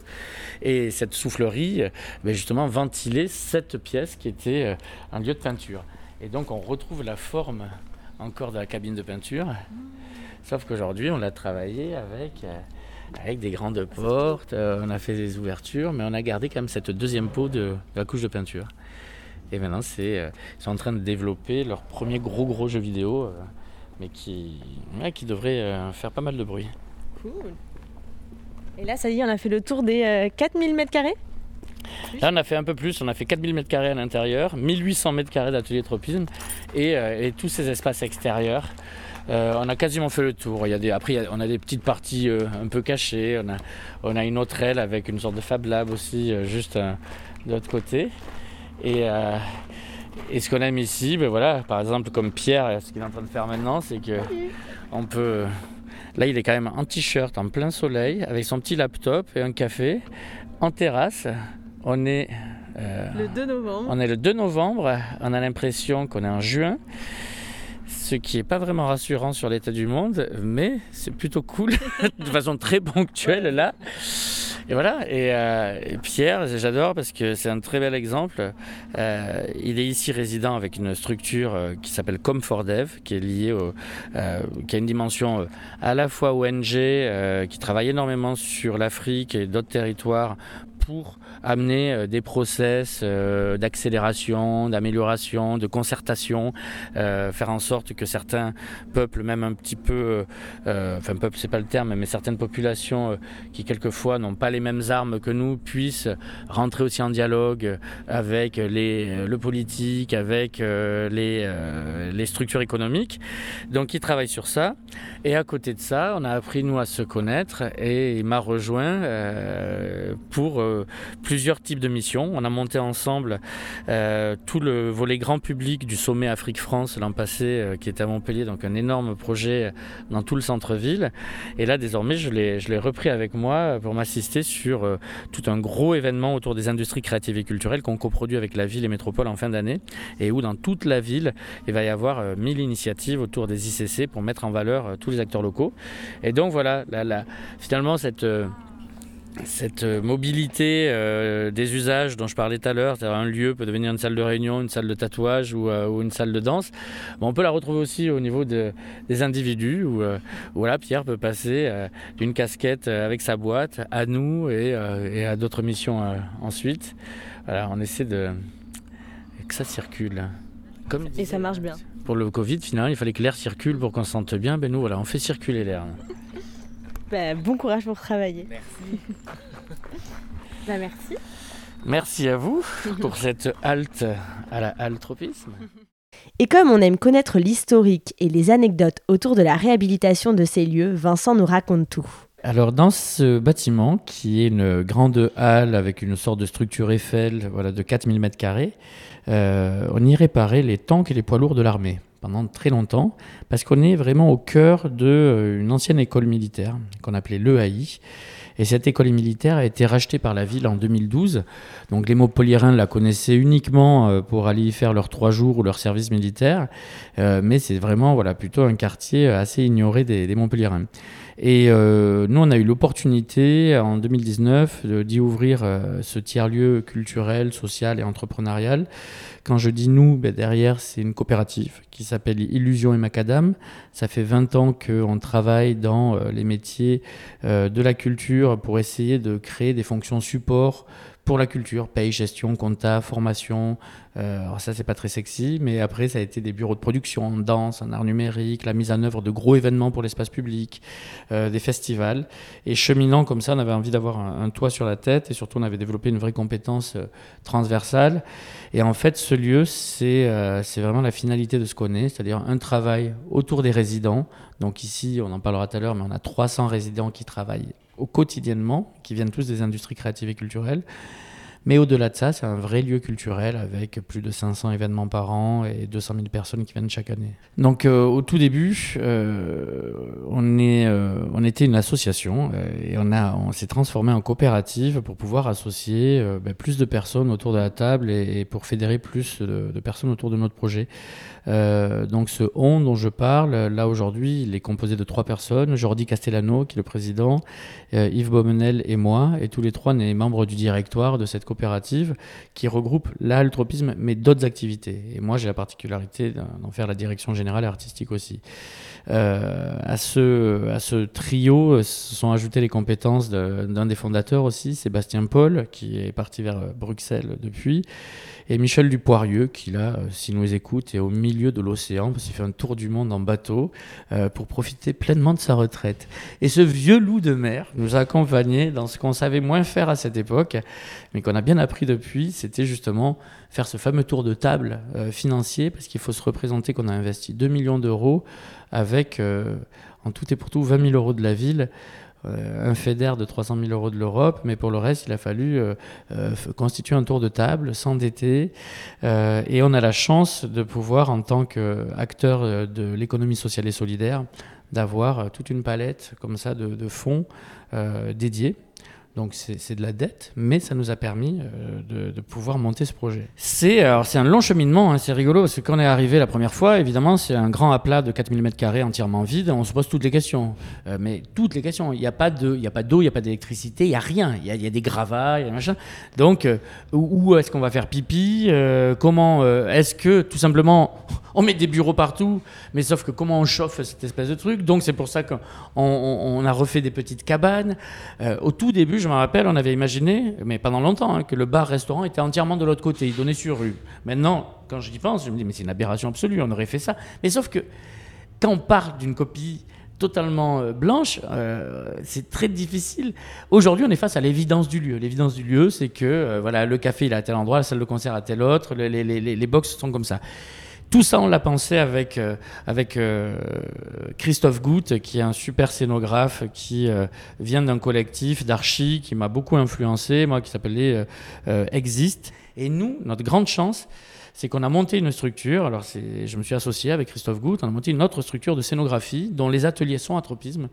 Et cette soufflerie, ben justement, ventilait cette pièce qui était un lieu de peinture. Et donc, on retrouve la forme encore de la cabine de peinture. Sauf qu'aujourd'hui, on l'a travaillé avec euh, avec des grandes portes, on a fait des ouvertures, mais on a gardé quand même cette deuxième peau de, la couche de peinture. Et maintenant, c'est, ils sont en train de développer leur premier gros gros jeu vidéo, mais qui, qui devrait faire pas mal de bruit. Cool. Et là, ça y est, on a fait le tour des 4000 mètres carrés? Là, on a fait un peu plus, on a fait 4000 m2 à l'intérieur, 1800 m2 d'atelier tropisme et, euh, et, tous ces espaces extérieurs. Euh, on a quasiment fait le tour. Il y a des, après, on a des petites parties euh, un peu cachées. On a, on a, une autre aile avec une sorte de Fab Lab aussi, juste de l'autre côté. Et, et ce qu'on aime ici, ben voilà, par exemple, comme Pierre, ce qu'il est en train de faire maintenant, c'est que on peut. Là, il est quand même en t-shirt, en plein soleil, avec son petit laptop et un café, en terrasse. On est euh, le 2 novembre. On est le 2 novembre. On a l'impression qu'on est en juin. Ce qui n'est pas vraiment rassurant sur l'état du monde, mais c'est plutôt cool, de façon très ponctuelle là. Et voilà, et, euh, Pierre, j'adore parce que c'est un très bel exemple. Euh, il est ici résident avec une structure qui s'appelle Comfortdev, qui est liée au, qui a une dimension à la fois ONG, qui travaille énormément sur l'Afrique et d'autres territoires pour amener euh, des process euh, d'accélération, d'amélioration, de concertation, euh, faire en sorte que certains peuples, même un petit peu, enfin peuple c'est pas le terme, mais certaines populations qui quelquefois n'ont pas les mêmes armes que nous puissent rentrer aussi en dialogue avec les, le politique, avec les, les structures économiques. Donc ils travaillent sur ça. Et à côté de ça, on a appris nous à se connaître et il m'a rejoint pour plusieurs types de missions. On a monté ensemble euh, tout le volet grand public du sommet Afrique-France l'an passé euh, qui était à Montpellier, donc un énorme projet dans tout le centre-ville. Et là, désormais, je l'ai repris avec moi pour m'assister sur euh, tout un gros événement autour des industries créatives et culturelles qu'on coproduit avec la ville et métropole en fin d'année et où dans toute la ville, il va y avoir 1000 initiatives autour des ICC pour mettre en valeur tous les acteurs locaux. Et donc voilà, finalement, cette cette euh, mobilité euh, des usages dont je parlais tout à l'heure, c'est-à-dire un lieu peut devenir une salle de réunion, une salle de tatouage ou, euh, une salle de danse, on peut la retrouver aussi au niveau des individus où, voilà, Pierre peut passer d'une casquette avec sa boîte à nous et, à d'autres missions ensuite. Voilà, on essaie de que ça circule. Comme et ça marche bien. Pour le Covid, finalement, il fallait que l'air circule pour qu'on se sente bien. Ben nous, voilà, on fait circuler l'air. Bah, bon courage pour travailler. Merci. bah, merci. Merci à vous pour cette halte à la halte tropisme. Et comme on aime connaître l'historique et les anecdotes autour de la réhabilitation de ces lieux, Vincent nous raconte tout. Alors dans ce bâtiment, qui est une grande halle avec une sorte de structure Eiffel voilà, de 4000 m2, euh, on y réparait les tanks et les poids lourds de l'armée pendant très longtemps, parce qu'on est vraiment au cœur d'une euh, ancienne école militaire qu'on appelait l'EAI. Et cette école militaire a été rachetée par la ville en 2012. Donc les Montpelliérains la connaissaient uniquement euh, pour aller y faire leurs trois jours ou leur service militaire. Euh, mais c'est vraiment voilà, plutôt un quartier assez ignoré des, des Montpelliérains. Et nous, on a eu l'opportunité en 2019 d'y ouvrir ce tiers-lieu culturel, social et entrepreneurial quand je dis nous, ben derrière, c'est une coopérative qui s'appelle Illusion et Macadam. Ça fait 20 ans qu'on travaille dans euh, les métiers euh, de la culture pour essayer de créer des fonctions support pour la culture, paye, gestion, compta, formation. Euh, alors ça, c'est pas très sexy, mais après, ça a été des bureaux de production en danse, en art numérique, la mise en œuvre de gros événements pour l'espace public, euh, des festivals. Et cheminant comme ça, on avait envie d'avoir un, toit sur la tête et surtout, on avait développé une vraie compétence euh, transversale. Et en fait, ce lieu, c'est c'est vraiment la finalité de ce qu'on est, c'est-à-dire un travail autour des résidents. Donc ici, on en parlera tout à l'heure, mais on a 300 résidents qui travaillent au quotidiennement, qui viennent tous des industries créatives et culturelles. Mais au-delà de ça, c'est un vrai lieu culturel avec plus de 500 événements par an et 200 000 personnes qui viennent chaque année. Donc euh, au tout début, euh, on, est, euh, on était une association et on, on s'est transformé en coopérative pour pouvoir associer ben, plus de personnes autour de la table et, pour fédérer plus de, de, personnes autour de notre projet. donc ce on dont je parle, là aujourd'hui, il est composé de trois personnes. Jordi Castellano, qui est le président, Yves Beaumenel et moi. Et tous les trois, on est membres du directoire de cette coopérative qui regroupe l'altropisme, mais d'autres activités. Et moi, j'ai la particularité d'en faire la direction générale et artistique aussi. Euh, à, ce, à ce trio euh, se sont ajoutées les compétences d'un des fondateurs aussi, Sébastien Paul, qui est parti vers euh, Bruxelles depuis, et Michel Dupoirieux, qui là, s'il nous écoute, est au milieu de l'océan, parce qu'il fait un tour du monde en bateau, pour profiter pleinement de sa retraite. Et ce vieux loup de mer nous a accompagnés dans ce qu'on savait moins faire à cette époque, mais qu'on a bien appris depuis, c'était justement faire ce fameux tour de table financier, parce qu'il faut se représenter qu'on a investi 2 millions d'euros avec, euh, en tout et pour tout, 20 000 euros de la ville, euh, un FEDER de 300 000 euros de l'Europe, mais pour le reste, il a fallu euh, constituer un tour de table, s'endetter, et on a la chance de pouvoir, en tant qu'acteur de l'économie sociale et solidaire, d'avoir toute une palette comme ça de fonds dédiés donc c'est de la dette, mais ça nous a permis euh, de, pouvoir monter ce projet. C'est un long cheminement, hein, c'est rigolo, parce que quand on est arrivé la première fois, évidemment, c'est un grand aplat de 4000 m2 entièrement vide, on se pose toutes les questions. Euh, mais toutes les questions, il n'y a pas d'eau, il n'y a pas d'électricité, il n'y a rien, il y, a, des gravats, il y a machin. Donc, euh, où, est-ce qu'on va faire pipi Comment est-ce que, tout simplement, on met des bureaux partout, mais sauf que comment on chauffe cette espèce de truc Donc c'est pour ça qu'on on, a refait des petites cabanes. au tout début, je me rappelle, on avait imaginé, mais pendant longtemps, hein, que le bar-restaurant était entièrement de l'autre côté, il donnait sur rue. Maintenant, quand j'y pense, je me dis, mais c'est une aberration absolue, on aurait fait ça. Mais sauf que quand on part d'une copie totalement euh, blanche, euh, c'est très difficile. Aujourd'hui, on est face à l'évidence du lieu. L'évidence du lieu, c'est que euh, voilà, le café il est à tel endroit, la salle de concert à tel autre, les, les, les, les box sont comme ça. Tout ça, on l'a pensé avec, euh, avec euh, Christophe Goutte, qui est un super scénographe, qui euh, vient d'un collectif d'archi, qui m'a beaucoup influencé, moi, qui s'appelait Exist. Et nous, notre grande chance, c'est qu'on a monté une structure. Alors, je me suis associé avec Christophe Goutte, on a monté une autre structure de scénographie dont les ateliers sont à tropisme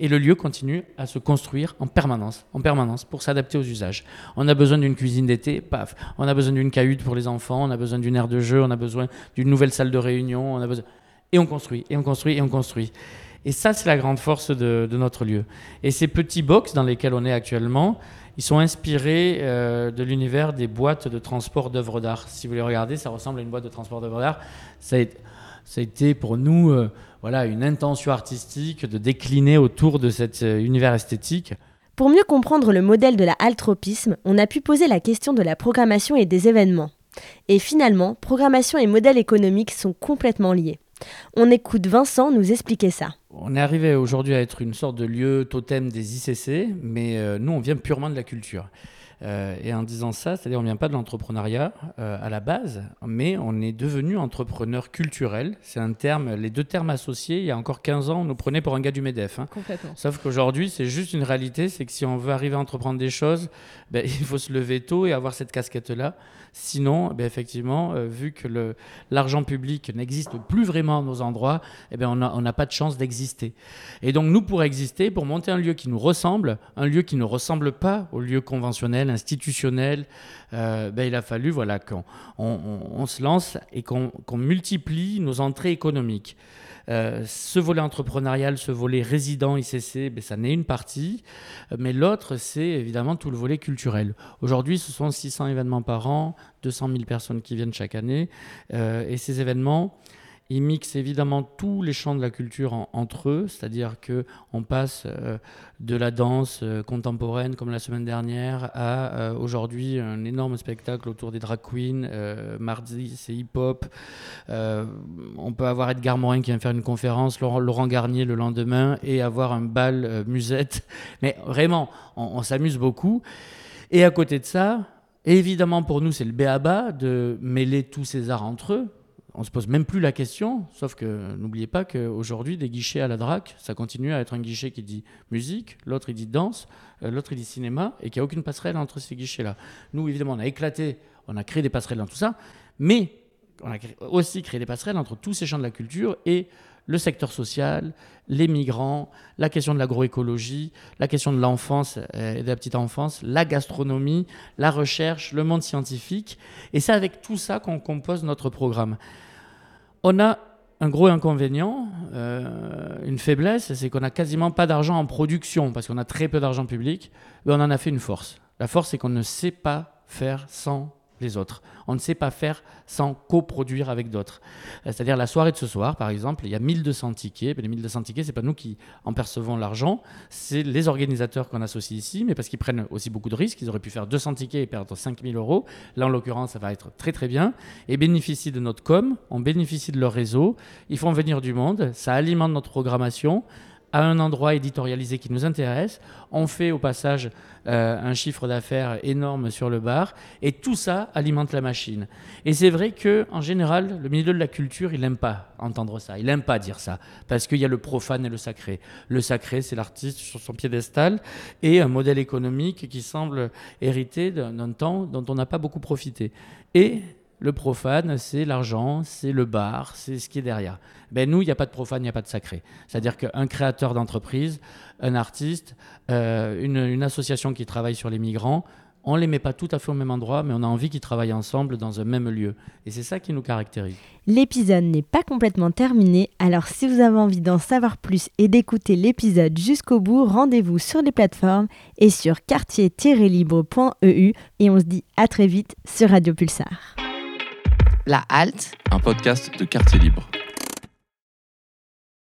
et le lieu continue à se construire en permanence, en permanence, pour s'adapter aux usages. On a besoin d'une cuisine d'été, paf. On a besoin d'une cahute pour les enfants, on a besoin d'une aire de jeu, on a besoin d'une nouvelle salle de réunion, on a besoin... Et on construit, et on construit, et on construit. Et ça, c'est la grande force de, notre lieu. Et ces petits box dans lesquels on est actuellement, ils sont inspirés euh, de l'univers des boîtes de transport d'œuvres d'art. Si vous les regardez, ça ressemble à une boîte de transport d'œuvres d'art. Ça, a été pour nous... Euh, voilà, une intention artistique de décliner autour de cet euh, univers esthétique. Pour mieux comprendre le modèle de la altropisme, on a pu poser la question de la programmation et des événements. Et finalement, programmation et modèle économique sont complètement liés. On écoute Vincent nous expliquer ça. On est arrivé aujourd'hui à être une sorte de lieu totem des ICC, mais euh, nous, on vient purement de la culture. Euh, et en disant ça, c'est-à-dire on ne vient pas de l'entrepreneuriat euh, à la base, mais on est devenu entrepreneur culturel. C'est un terme, les deux termes associés, il y a encore 15 ans, on nous prenait pour un gars du MEDEF. Hein. Complètement. Sauf qu'aujourd'hui, c'est juste une réalité, c'est que si on veut arriver à entreprendre des choses, ben, il faut se lever tôt et avoir cette casquette-là. Sinon, ben, effectivement, euh, vu que l'argent public n'existe plus vraiment à nos endroits, eh ben, on n'a pas de chance d'exister. Et donc nous, pour exister, pour monter un lieu qui nous ressemble, un lieu qui ne ressemble pas au lieu conventionnel, institutionnel, euh, ben, il a fallu voilà, qu'on on, se lance et qu'on multiplie nos entrées économiques. Euh, ce volet entrepreneurial, ce volet résident ICC, ben, ça n'est une partie, mais l'autre, c'est évidemment tout le volet culturel. Aujourd'hui, ce sont 600 événements par an, 200 000 personnes qui viennent chaque année, euh, et ces événements, ils mixent évidemment tous les champs de la culture entre eux, c'est-à-dire que on passe euh, de la danse euh, contemporaine comme la semaine dernière à euh, aujourd'hui un énorme spectacle autour des drag queens. mardi, c'est hip-hop. on peut avoir Edgar Morin qui vient faire une conférence, Laurent, Garnier le lendemain et avoir un bal musette. Mais vraiment, on, on s'amuse beaucoup. Et à côté de ça, évidemment pour nous, c'est le béaba de mêler tous ces arts entre eux on se pose même plus la question, sauf que n'oubliez pas qu'aujourd'hui, des guichets à la DRAC, ça continue à être un guichet qui dit musique, l'autre il dit danse, euh, l'autre il dit cinéma, et qu'il n'y a aucune passerelle entre ces guichets-là. Nous, évidemment, on a éclaté, on a créé des passerelles dans tout ça, mais on a aussi créé des passerelles entre tous ces champs de la culture et le secteur social, les migrants, la question de l'agroécologie, la question de l'enfance euh, et de la petite enfance, la gastronomie, la recherche, le monde scientifique. Et c'est avec tout ça qu'on compose notre programme. On a un gros inconvénient, euh, une faiblesse, c'est qu'on n'a quasiment pas d'argent en production, parce qu'on a très peu d'argent public, mais on en a fait une force. La force, c'est qu'on ne sait pas faire sans les autres. On ne sait pas faire sans coproduire avec d'autres. Euh, c'est-à-dire la soirée de ce soir, par exemple, il y a 1200 tickets. Mais les 1200 tickets, c'est pas nous qui en percevons l'argent, c'est les organisateurs qu'on associe ici, mais parce qu'ils prennent aussi beaucoup de risques. Ils auraient pu faire 200 tickets et perdre 5000 euros. Là, en l'occurrence, ça va être très très bien. Et bénéficient de notre com, on bénéficie de leur réseau. Ils font venir du monde, ça alimente notre programmation à un endroit éditorialisé qui nous intéresse. On fait au passage euh, un chiffre d'affaires énorme sur le bar et tout ça alimente la machine. Et c'est vrai que en général, le milieu de la culture, il n'aime pas entendre ça, il n'aime pas dire ça parce qu'il y a le profane et le sacré. Le sacré, c'est l'artiste sur son piédestal et un modèle économique qui semble hériter d'un temps dont on n'a pas beaucoup profité. Et le profane, c'est l'argent, c'est le bar, c'est ce qui est derrière. Ben nous, il n'y a pas de profane, il n'y a pas de sacré. C'est-à-dire qu'un créateur d'entreprise, un artiste, euh, une, association qui travaille sur les migrants, on ne les met pas tout à fait au même endroit, mais on a envie qu'ils travaillent ensemble dans un même lieu. Et c'est ça qui nous caractérise. L'épisode n'est pas complètement terminé, alors si vous avez envie d'en savoir plus et d'écouter l'épisode jusqu'au bout, rendez-vous sur les plateformes et sur quartier-libre.eu et on se dit à très vite sur Radio Pulsar. La Halte, un podcast de Quartier Libre.